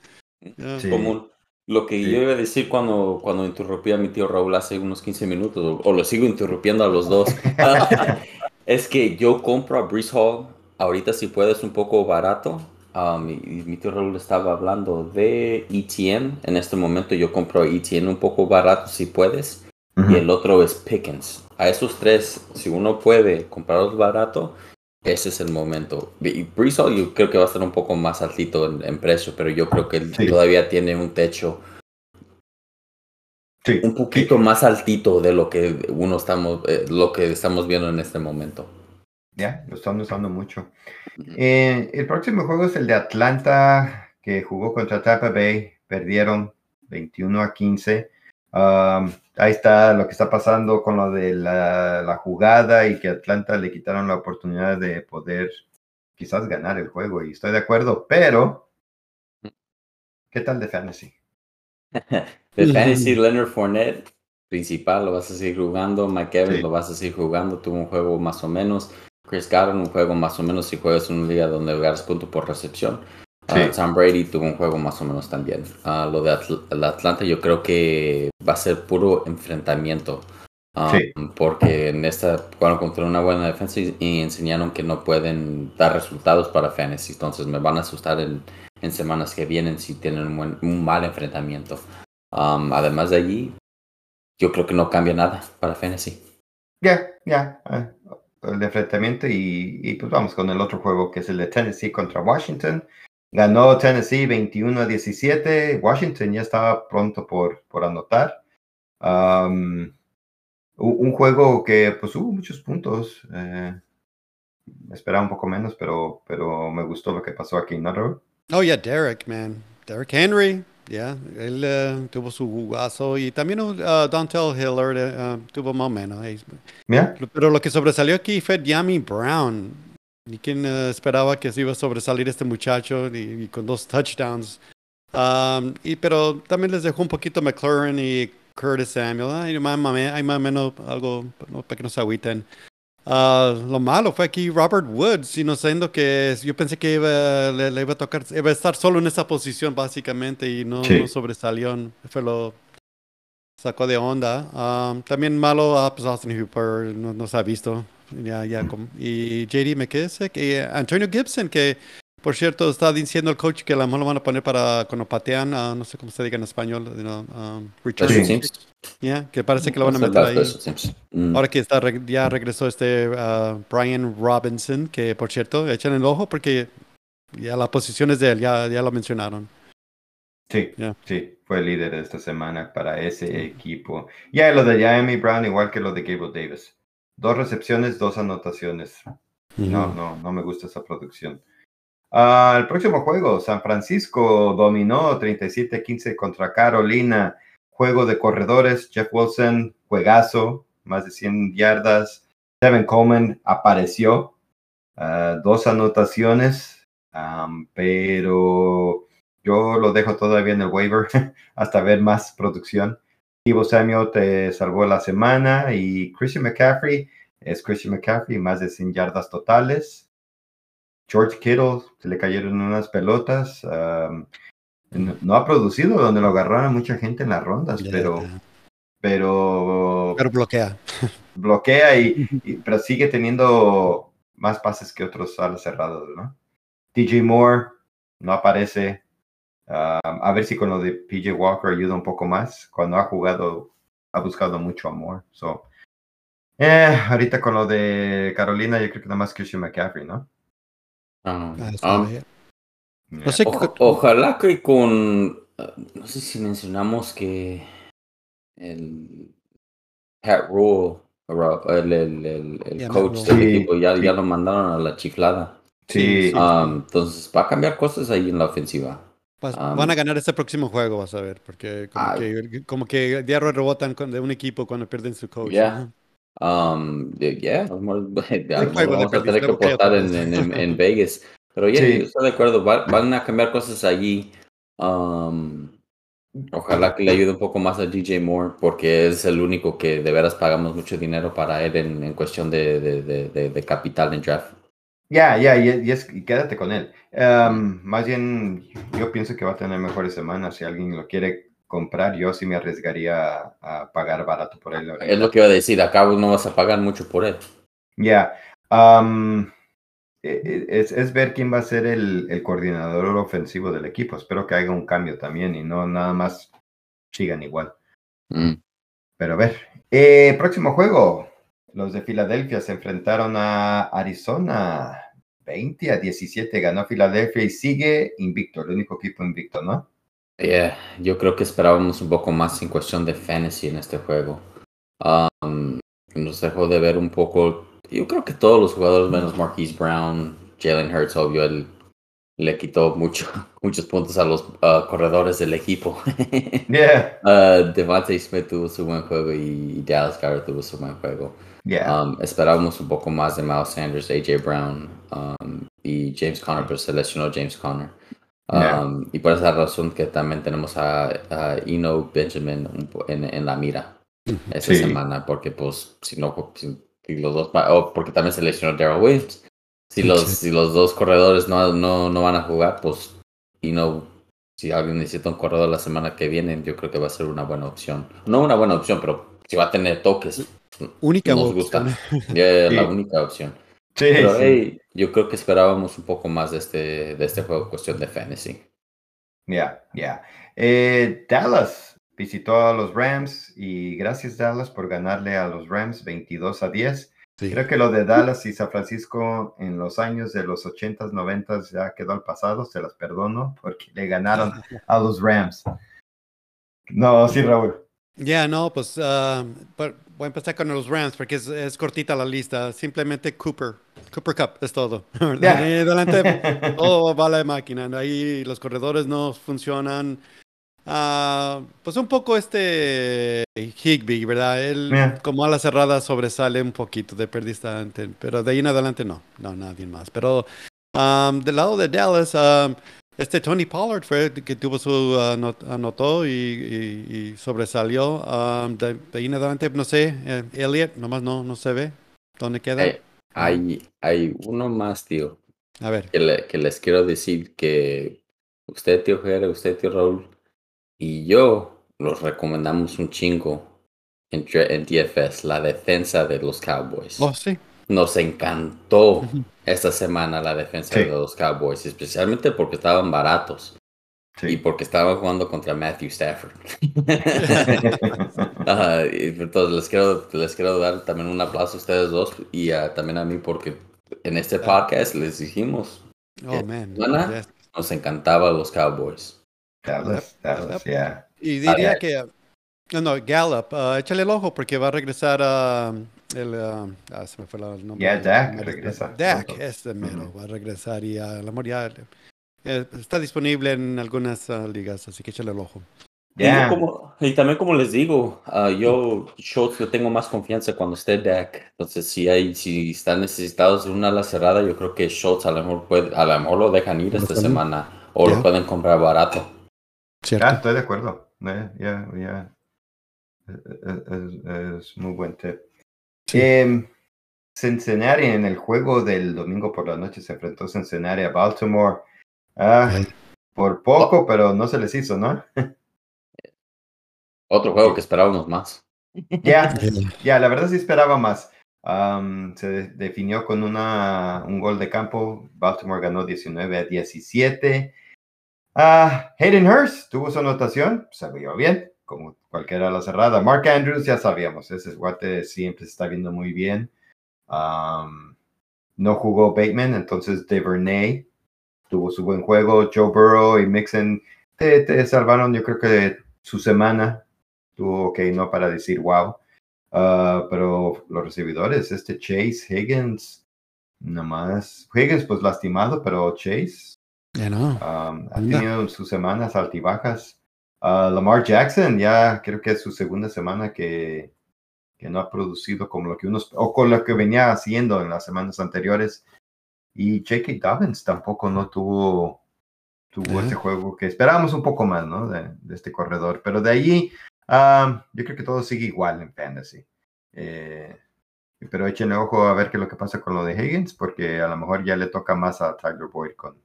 Ya. Sí. común. Lo que Sí. yo iba a decir cuando, cuando interrumpí a mi tío Raúl hace unos 15 minutos, o, o lo sigo interrumpiendo a los dos, es que yo compro a Breeze Hall, ahorita si puedes un poco barato, um, y mi tío Raúl estaba hablando de ETN, en este momento yo compro ETN un poco barato si puedes, y el otro es Pickens. A esos tres, si uno puede comprarlos barato, Ese es el momento. Y yo creo que va a estar un poco más altito en, precio, pero yo creo que todavía tiene un techo sí. un poquito más altito de lo que uno estamos, eh, lo que estamos viendo en este momento. Ya, lo están usando mucho. Eh, el próximo juego es el de Atlanta, que jugó contra Tampa Bay, perdieron 21 a 15. ahí está lo que está pasando con lo de la, jugada y que Atlanta le quitaron la oportunidad de poder quizás ganar el juego. Y estoy de acuerdo, pero ¿qué tal de fantasy? de fantasy, Leonard Fournette, principal, lo vas a seguir jugando. Mike Evans lo vas a seguir jugando. Tuvo un juego más o menos. Chris Godwin, un juego más o menos si juegas en una liga donde ganas punto por recepción. Ah, Tom Brady tuvo un juego más o menos también. Ah, lo de Atlanta yo creo que va a ser puro enfrentamiento. Ah, porque en esta jugaron contra una buena defensa y, enseñaron que no pueden dar resultados para fantasy. Entonces me van a asustar en, en semanas que vienen si tienen un, buen, un mal enfrentamiento. además de allí, yo creo que no cambia nada para fantasy. Ya, ya el enfrentamiento y, y, pues vamos con el otro juego que es el de Tennessee contra Washington. Ganó Tennessee 21 a 17. Washington ya estaba pronto por, por anotar. un juego que pues hubo muchos puntos. Eh, esperaba un poco menos, pero, pero me gustó lo que pasó aquí, ¿no, Oh, yeah, Derek, man. Derek Henry. Ya, él uh, tuvo su jugazo y también uh, Dontel Hiller uh, tuvo más o menos. Pero lo que sobresalió aquí fue Yami Brown. ¿Y quién esperaba que se iba a sobresalir este muchacho y, con dos touchdowns? Um, y, pero también les dejó un poquito McLaurin y Curtis Samuel. Hay más, o menos algo para que no se agüiten. Ah, lo malo fue aquí Robert Woods, inocente que yo pensé que iba, le, iba a tocar, iba a estar solo en esa posición básicamente y no, sobresalió, fue lo sacó de onda. Ah, también malo a pues Austin Hooper, no, se ha visto. Ya, ya, y JD McKissick y Antonio Gibson, que por cierto, está diciendo el coach que a lo mejor lo van a poner para cuando patean, uh, no sé cómo se diga en español, you know, um, return. Yeah, que parece que lo van a meter ahí. Mm. Ahora que está, ya regresó este uh, Brian Robinson, que por cierto, echan el ojo porque ya las posiciones de él ya, ya lo mencionaron. Sí, sí, fue el líder de esta semana para ese equipo. Ya lo de Jamie Brown, igual que lo de Gable Davis. Dos recepciones, dos anotaciones. No, no, no me gusta esa producción. Uh, el próximo juego, San Francisco dominó 37-15 contra Carolina. Juego de corredores, Jeff Wilson, juegazo, más de 100 yardas. Devin Coleman apareció, uh, dos anotaciones, um, pero yo lo dejo todavía en el waiver hasta ver más producción. Ivo Samuel te salvó la semana y Christian McCaffrey es Christian McCaffrey, más de 100 yardas totales. George Kittle se le cayeron unas pelotas. no, ha producido donde lo agarraron mucha gente en las rondas, pero, pero. Pero bloquea. Bloquea y, pero sigue teniendo más pases que otros alas cerrados, ¿no? DJ Moore no aparece. a ver si con lo de PJ Walker ayuda un poco más. Cuando ha jugado, ha buscado mucho amor. So, eh, ahorita con lo de Carolina, yo creo que nada más Christian McCaffrey, ¿no? Ah, ah. ojalá que con. No sé si mencionamos que el Pat Rule, el, el, el, coach del equipo, ya, ya lo mandaron a la chiflada. Sí. entonces va a cambiar cosas ahí en la ofensiva. van a ganar este próximo juego, vas a ver, porque como, que, como que diario rebotan de un equipo cuando pierden su coach. Um, yeah, vamos a tener que apostar en, en, en, Vegas. Pero ya, yeah, estoy de acuerdo, van a cambiar cosas allí. Um, ojalá que le ayude un poco más a DJ Moore, porque es el único que de veras pagamos mucho dinero para él en, en cuestión de, de, de, de, capital en draft. Ya, ya, y, es, quédate con él. Um, más bien, yo pienso que va a tener mejores semanas. Si alguien lo quiere comprar, yo sí me arriesgaría a, pagar barato por él. Es lo que iba a decir, acá no vas a pagar mucho por él. Ya. Um, e, e, es, ver quién va a ser el, coordinador ofensivo del equipo. Espero que haga un cambio también y no nada más sigan igual. Mm. Pero a ver. Eh, próximo juego. los de Filadelfia se enfrentaron a Arizona. 20 a 17 ganó Filadelfia y sigue invicto, el único equipo invicto, ¿no? Yeah, yo creo que esperábamos un poco más en cuestión de fantasy en este juego. Um, nos dejó de ver un poco. Yo creo que todos los jugadores, menos Marquise Brown, Jalen Hurts, obvio, él le quitó mucho, muchos puntos a los uh, corredores del equipo. Yeah. Uh, Devante Smith tuvo su buen juego y Dallas Garrett tuvo su buen juego. Yeah. Um, esperábamos un poco más de Miles Sanders, AJ Brown um, y James Conner, pero se lesionó James Conner. Yeah. Um, y por esa razón que también tenemos a, a Eno Benjamin en, en la mira esta Sí. semana, porque pues si no, si, si los dos, oh, porque también se lesionó Daryl Williams. Si los, Sí. si los dos corredores no, no, no van a jugar, pues Eno, si alguien necesita un corredor la semana que viene, yo creo que va a ser una buena opción. No una buena opción, pero si va a tener toques, Única nos opción. gusta. Ya es la Sí. única opción. Sí, Pero sí. hey, yo creo que esperábamos un poco más de este, de este juego, cuestión de fantasy. Ya, ya. Eh, Dallas visitó a los Rams y gracias Dallas por ganarle a los Rams 22 a 10. Sí. Creo que lo de Dallas y San Francisco en los años de los 80s, 90s ya quedó al pasado, se las perdono porque le ganaron a los Rams. No, sí, Raúl. Ya, no, pues por- voy a empezar con los Rams porque es, es cortita la lista. Simplemente Cooper. Cooper Cup es todo. ¿verdad? Ya. Y adelante todo va la máquina. Ahí los corredores no funcionan. Ah, pues un poco este Higby, ¿verdad? Él Ya. como a la cerrada sobresale un poquito de perdista, ante- pero de ahí en adelante no, no, nadie más. Pero um, del lado de Dallas, um, este Tony Pollard fue el que tuvo su uh, anot- anotó y, y- y sobresalió. Um, de, ahí en adelante, no sé, eh, Elliot, nomás no, no se ve. ¿Dónde queda? Eh, hay, hay uno más, tío, A ver. que, le- que les quiero decir que usted, tío Jere, usted, tío Raúl, y yo los recomendamos un chingo en, en DFS, la defensa de los Cowboys. Oh, sí. Nos encantó esta semana la defensa Sí. de los Cowboys, especialmente porque estaban baratos y porque estaban jugando contra Matthew Stafford. Y entonces les quiero, les quiero dar también un aplauso a ustedes dos y ah, también a mí porque en este podcast les dijimos, Oh, man. Nos encantaba los Cowboys. Dallas, Dallas, yeah. Y diría que, no, no, Gallup, ah, échale el ojo porque va a regresar a el, ah, ah, se me fue el nombre. Ya, Dak El- regresa Dak, este mero, va a regresar y a la ya eh, está disponible en algunas ah, ligas, así que échale el ojo. Y, yo Yeah. como- y también como les digo, yo Schultz yo tengo más confianza cuando esté Dak. Entonces si hay, si están necesitados de una ala cerrada, yo creo que Schultz a lo mejor puede, a lo mejor lo dejan ir esta semana o Ya. lo pueden comprar barato. ¿Cierto? Ah, estoy de acuerdo. Ya, ya. Es, es- muy buen tip. Sí. Em, Cincinnati en el juego del domingo por la noche se enfrentó Cincinnati a Baltimore. Ah, por poco, pero no se les hizo, ¿no? Otro juego que esperábamos más. Ya, Yeah. ya, la verdad sí esperaba más. Am, se de- definió con una, un gol de campo. Baltimore ganó 19 a 17. Ah, Hayden Hurst tuvo su anotación, se vio bien, como cualquiera la cerrada. Mark Andrews, ya sabíamos, ese guate siempre se está viendo muy bien. No jugó Bateman, entonces Devernay tuvo su buen juego. Joe Burrow y Mixon te, te salvaron, yo creo que su semana. Tuvo ok, no para decir wow. Ah, pero los recibidores, este Chase Higgins, nomás. Higgins, pues lastimado, pero Chase no. um, ha tenido sus semanas altibajas. Ah, Lamar Jackson, ya creo que es su segunda semana que, que no ha producido como lo que uno, o con lo que venía haciendo en las semanas anteriores. Y J.K. Dobbins tampoco no tuvo, tuvo este juego que esperábamos un poco más, ¿no? De, de este corredor. Pero de allí, ah, yo creo que todo sigue igual en Fantasy. Eh, pero échenle ojo a ver qué es lo que pasa con lo de Higgins, porque a lo mejor ya le toca más a Tyler Boyd con,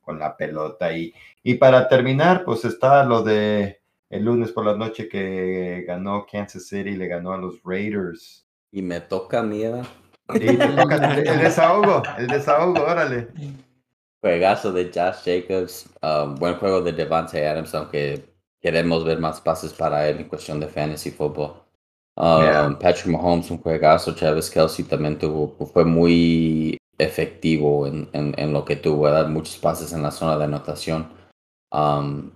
con la pelota. Y, y para terminar, pues está lo de el lunes por la noche que ganó Kansas City, le ganó a los Raiders. Y me toca miedo. Te toca el desahogo, el desahogo, órale. Juegazo de Josh Jacobs. um, buen juego de Devante Adams, aunque queremos ver más pases para él en cuestión de fantasy football. Um, Patrick Mahomes, un juegazo. Travis Kelsey también tuvo, fue muy efectivo en, en, lo que tuvo, dar muchos pases en la zona de anotación. Um,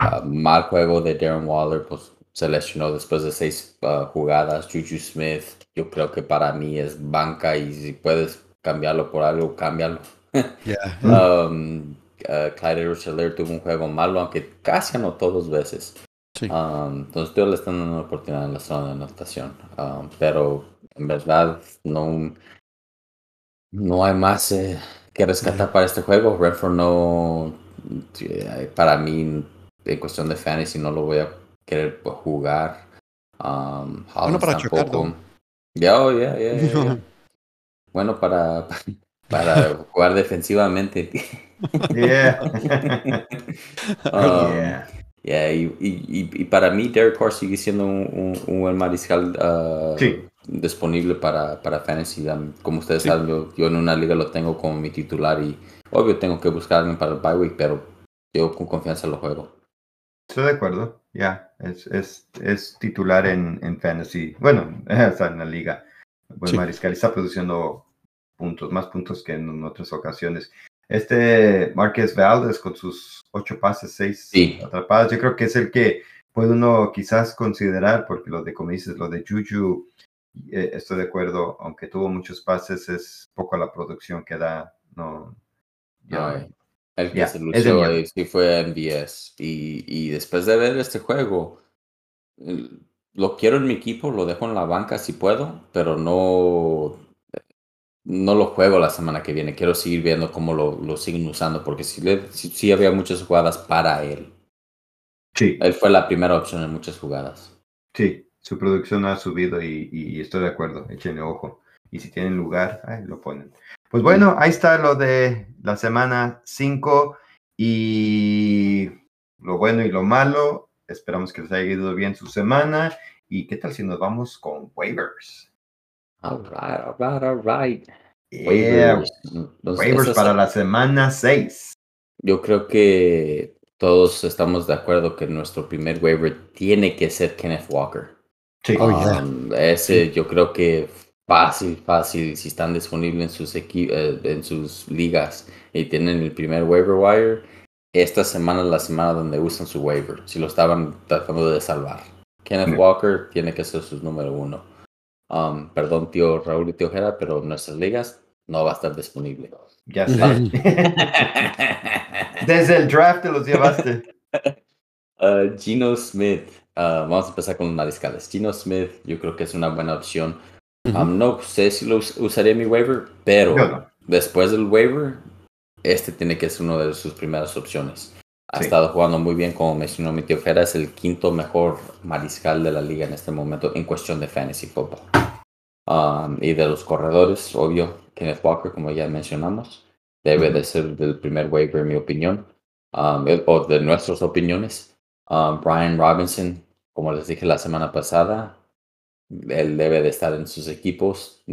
uh, mal juego de Darren Waller, pues se lesionó después de seis uh, jugadas. Juju Smith, yo creo que para mí es banca y si puedes cambiarlo por algo, cámbialo. um, uh, Clyde tuvo un juego malo, aunque casi anotó dos veces. Um, entonces, yo le están dando una oportunidad en la zona de anotación. Um, pero en verdad, no, no hay más eh, que rescatar para este juego. Redford no, eh, para mí, en cuestión de fantasy, no lo voy a querer jugar. Um, bueno, para chocar, Ya, ya, ya. Bueno, para, para jugar defensivamente. Yeah. yeah. Yeah, y, y, y, para mí, Derek Carr sigue siendo un, un, buen mariscal uh, disponible para, para Fantasy. Como ustedes saben, yo, yo, en una liga lo tengo como mi titular y obvio tengo que buscar a alguien para el bye week, pero yo con confianza lo juego. Estoy de acuerdo, ya, es, es, es, titular en, en Fantasy. Bueno, está en la liga. Buen mariscal está produciendo puntos, más puntos que en otras ocasiones. Este Marquez Valdez con sus ocho pases, seis atrapadas, yo creo que es el que puede uno quizás considerar, porque lo de, como dices, lo de Juju, eh, estoy de acuerdo, aunque tuvo muchos pases, es poco la producción que da. No, el que se lució ahí sí fue MVS. Y, y después de ver este juego, lo quiero en mi equipo, lo dejo en la banca si puedo, pero no no lo juego la semana que viene. Quiero seguir viendo cómo lo, lo siguen usando, porque sí, sí, había muchas jugadas para él. Sí. Él fue la primera opción en muchas jugadas. Sí, su producción ha subido y, estoy de acuerdo. Échenle ojo. Y si tienen lugar, lo ponen. Pues bueno, ahí está lo de la semana 5 y lo bueno y lo malo. Esperamos que les haya ido bien su semana. ¿Y qué tal si nos vamos con waivers? All right, all right, all right. Waivers, waivers para la semana 6. Yo creo que todos estamos de acuerdo que nuestro primer waiver tiene que ser Kenneth Walker. Sí. Oh, um, ese yo creo que fácil, fácil, si están disponibles en sus, eh, en sus ligas y tienen el primer waiver wire, esta semana es la semana donde usan su waiver, si lo estaban tratando de salvar. Kenneth Walker tiene que ser su número uno. Um, perdón, tío Raúl y tío Jera, pero nuestras ligas no va a estar disponible. Ya sé. Desde el draft te los llevaste. Uh, Gino Smith. Uh, vamos a empezar con los mariscales. Gino Smith, yo creo que es una buena opción. Um, no sé si lo usaría mi waiver, pero después del waiver, este tiene que ser una de sus primeras opciones. Ha estado jugando muy bien, como mencionó mi tío Fera, es el quinto mejor mariscal de la liga en este momento en cuestión de fantasy football. Um, y de los corredores, obvio, Kenneth Walker, como ya mencionamos, debe de ser del primer waiver, en mi opinión, um, o de nuestras opiniones. Um, Brian Robinson, como les dije la semana pasada, él debe de estar en sus equipos,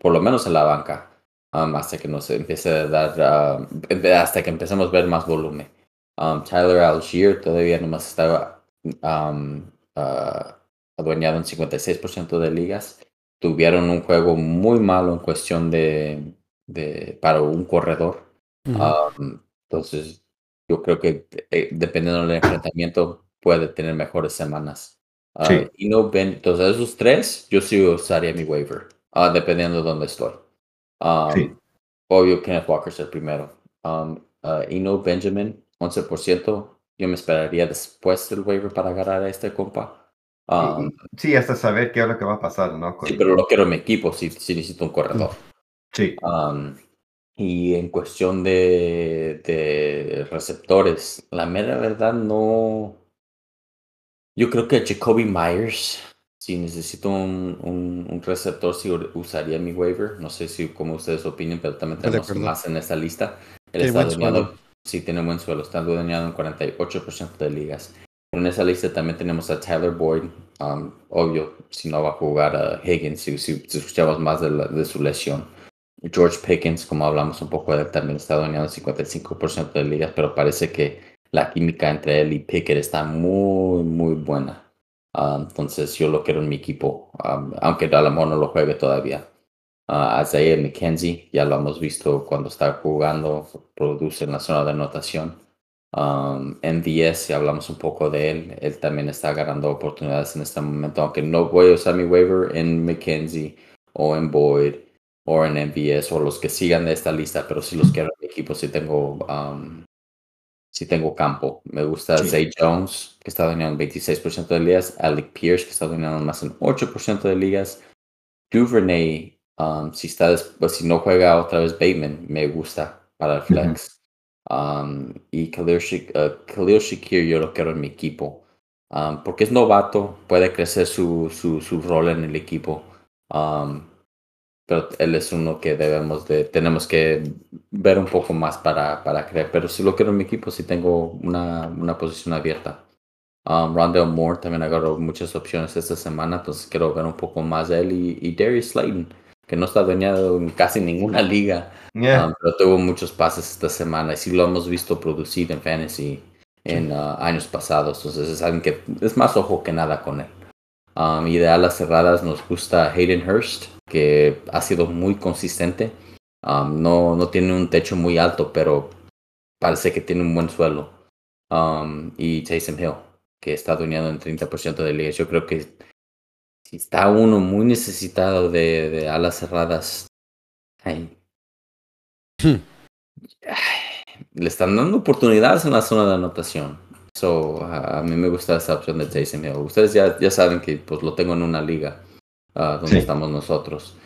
por lo menos en la banca, hasta que nos empiece a dar, hasta que empecemos a ver más volumen. Um, Tyler Algier todavía nomás estaba um, uh, adueñado en 56% de ligas. Tuvieron un juego muy malo en cuestión de, de para un corredor. Um, entonces, yo creo que eh, dependiendo del enfrentamiento puede tener mejores semanas. Uh, y no ven, entonces esos tres, yo sí usaría mi waiver, uh, dependiendo de dónde estoy. Obvio, Kenneth Walker es el primero. Um, Eno Benjamin 11%, yo me esperaría después del waiver para agarrar a este compa. Um, sí, hasta saber qué es lo que va a pasar, ¿no? Sí, pero lo quiero en mi equipo si, si necesito un corredor. Sí. Um, y en cuestión de, de, receptores, la mera verdad no. Yo creo que Jacoby Myers, si necesito un, un, receptor, sí usaría mi waiver. No sé si como ustedes opinan, pero también tenemos más en esta lista. Él está sí tiene buen suelo, está dueñado en 48% de ligas. En esa lista también tenemos a Tyler Boyd, um, obvio, si no va a jugar a Higgins, si, escuchamos más de, su lesión. George Pickens, como hablamos un poco de él, también está dueñado en 55% de ligas, pero parece que la química entre él y Pickett está muy, muy buena. Ah, entonces yo lo quiero en mi equipo, aunque a lo mejor no lo juegue todavía. Uh, Isaiah McKenzie, ya lo hemos visto cuando está jugando, produce en la zona de anotación. Um, MVS, ya hablamos un poco de él, él también está ganando oportunidades en este momento, aunque no voy a usar mi waiver en McKenzie o en Boyd o en MVS o los que sigan de esta lista, pero si los quiero en mi equipo, si tengo, um, si tengo campo. Me gusta Zay Jones, que está dominando 26% de ligas, Alec Pierce, que está dominando más en 8% de ligas, Duvernay Um, si, está, pues, si no juega otra vez Bateman, me gusta para el flex. Um, y Khalil, uh, Shakir yo lo quiero en mi equipo. Um, porque es novato, puede crecer su, su, su rol en el equipo. Pero él es uno que debemos de, tenemos que ver un poco más para, para creer. Pero si lo quiero en mi equipo, si tengo una, una posición abierta. Um, Rondell Moore también agarró muchas opciones esta semana, entonces quiero ver un poco más de él. Y, y Darius Slayton que no está dañado en casi ninguna liga, um, pero tuvo muchos pases esta semana y sí lo hemos visto producir en fantasy en uh, años pasados. Entonces que es más ojo que nada con él. Um, y de alas cerradas nos gusta Hayden Hurst, que ha sido muy consistente. Um, no, no tiene un techo muy alto, pero parece que tiene un buen suelo. y Taysom Hill, que está doñando en 30% de ligas. Yo creo que si está uno muy necesitado de, alas cerradas, hmm. le están dando oportunidades en la zona de anotación. So, a mí me gusta esa opción de Jason Hill. Ustedes ya, ya saben que pues, lo tengo en una liga ah, donde estamos nosotros.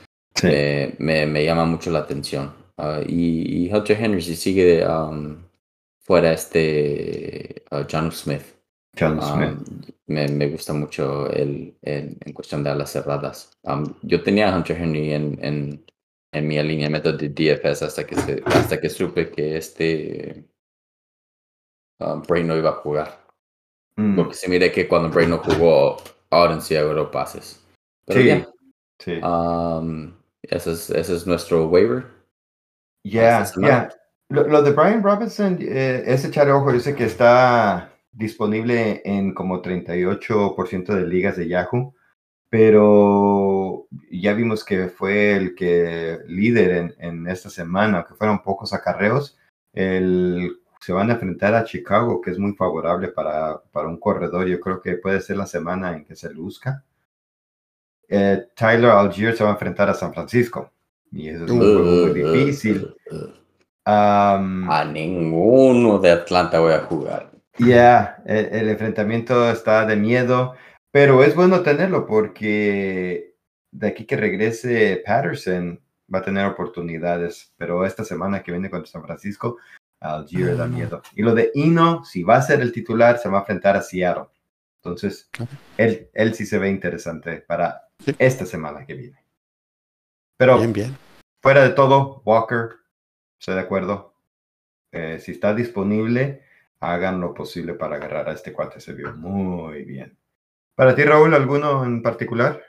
me, me, llama mucho la atención. Ah, y, y, Hunter Henry, si sigue um, fuera este uh, John Smith, me, me, gusta mucho el, en cuestión de alas cerradas. yo tenía a Hunter Henry en, en, en, mi alineamiento de DFS hasta que, hasta que supe que este Bray no iba a jugar. Mm. Porque se mire que cuando Bray no jugó, ahora sí agarró pases. Pero sí. sí. ese, es, ese es nuestro waiver. Ya, ya. Lo, de Brian Robinson, eh, ese echar ojo, dice que está disponible en como 38% de ligas de Yahoo, pero ya vimos que fue el que líder en, esta semana, aunque fueron pocos acarreos. El, se van a enfrentar a Chicago, que es muy favorable para, para un corredor. Yo creo que puede ser la semana en que se luzca. Eh, Tyler Algier se va a enfrentar a San Francisco. Y eso es un juego muy difícil. a ninguno de Atlanta voy a jugar. Ya, el, enfrentamiento está de miedo, pero es bueno tenerlo porque de aquí que regrese Patterson va a tener oportunidades, pero esta semana que viene contra San Francisco, Algier da miedo. Y lo de Ino, si va a ser el titular, se va a enfrentar a Seattle. Entonces, él, él sí se ve interesante para esta semana que viene. Pero bien, bien. fuera de todo, Walker, estoy de acuerdo. Eh, si está disponible, hagan lo posible para agarrar a este cuate. Se vio muy bien. Para ti, Raúl, ¿alguno en particular?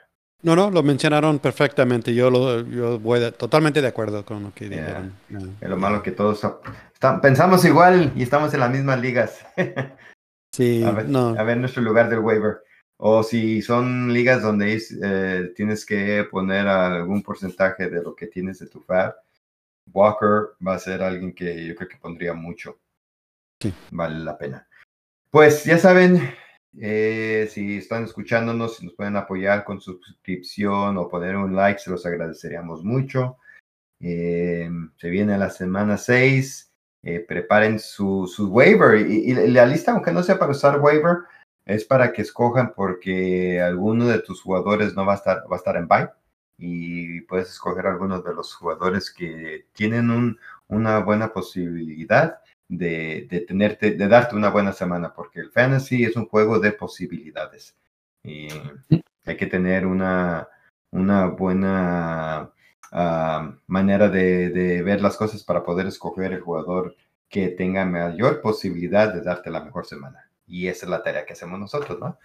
No, no, lo mencionaron perfectamente. Yo, lo, yo voy totalmente de acuerdo con lo que dijeron. Es lo malo que todos pensamos igual y estamos en las mismas ligas. sí, a ver, no. a ver nuestro lugar del waiver. O si son ligas donde eh, tienes que poner algún porcentaje de lo que tienes de tu FAB, Walker va a ser alguien que yo creo que pondría mucho. Vale la pena. Pues ya saben, eh, si están escuchándonos, si nos pueden apoyar con suscripción o poner un like, se los agradeceríamos mucho. Eh, se viene la semana 6. Eh, preparen su, su waiver y, la lista, aunque no sea para usar waiver, es para que escojan porque alguno de tus jugadores no va a estar, va a estar en bye y puedes escoger algunos de los jugadores que tienen un, una buena posibilidad de, tenerte, de darte una buena semana, porque el fantasy es un juego de posibilidades. Y hay que tener una, una buena ah, manera de, ver las cosas para poder escoger el jugador que tenga mayor posibilidad de darte la mejor semana. Y esa es la tarea que hacemos nosotros, ¿no?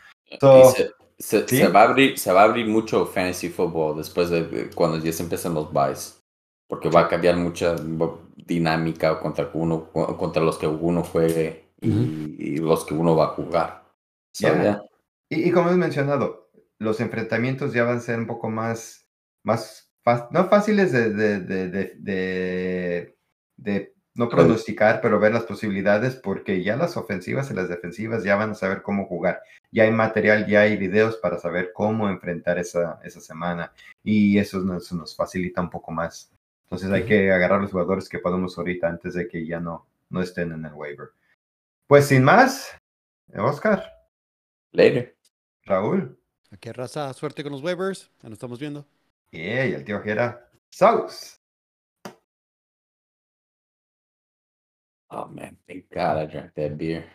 se, se, va a abrir, se va a abrir mucho fantasy football después de cuando ya se empiezan los buys porque va a cambiar mucha dinámica contra uno contra los que uno juegue y, los que uno va a jugar. Y, como hemos mencionado, los enfrentamientos ya van a ser un poco más, más no fáciles de, de, de, no pronosticar, pero ver las posibilidades, porque ya las ofensivas y las defensivas ya van a saber cómo jugar. Ya hay material, ya hay videos para saber cómo enfrentar esa, esa semana. Y eso nos, nos facilita un poco más. Entonces hay que agarrar los jugadores que podemos ahorita antes de que ya no, no estén en el waiver. Pues sin más, Oscar. Later. Raúl. Aquí raza, suerte con los waivers. Ya nos estamos viendo. y el tío Jera. Saus. Oh man, thank God I drank that beer.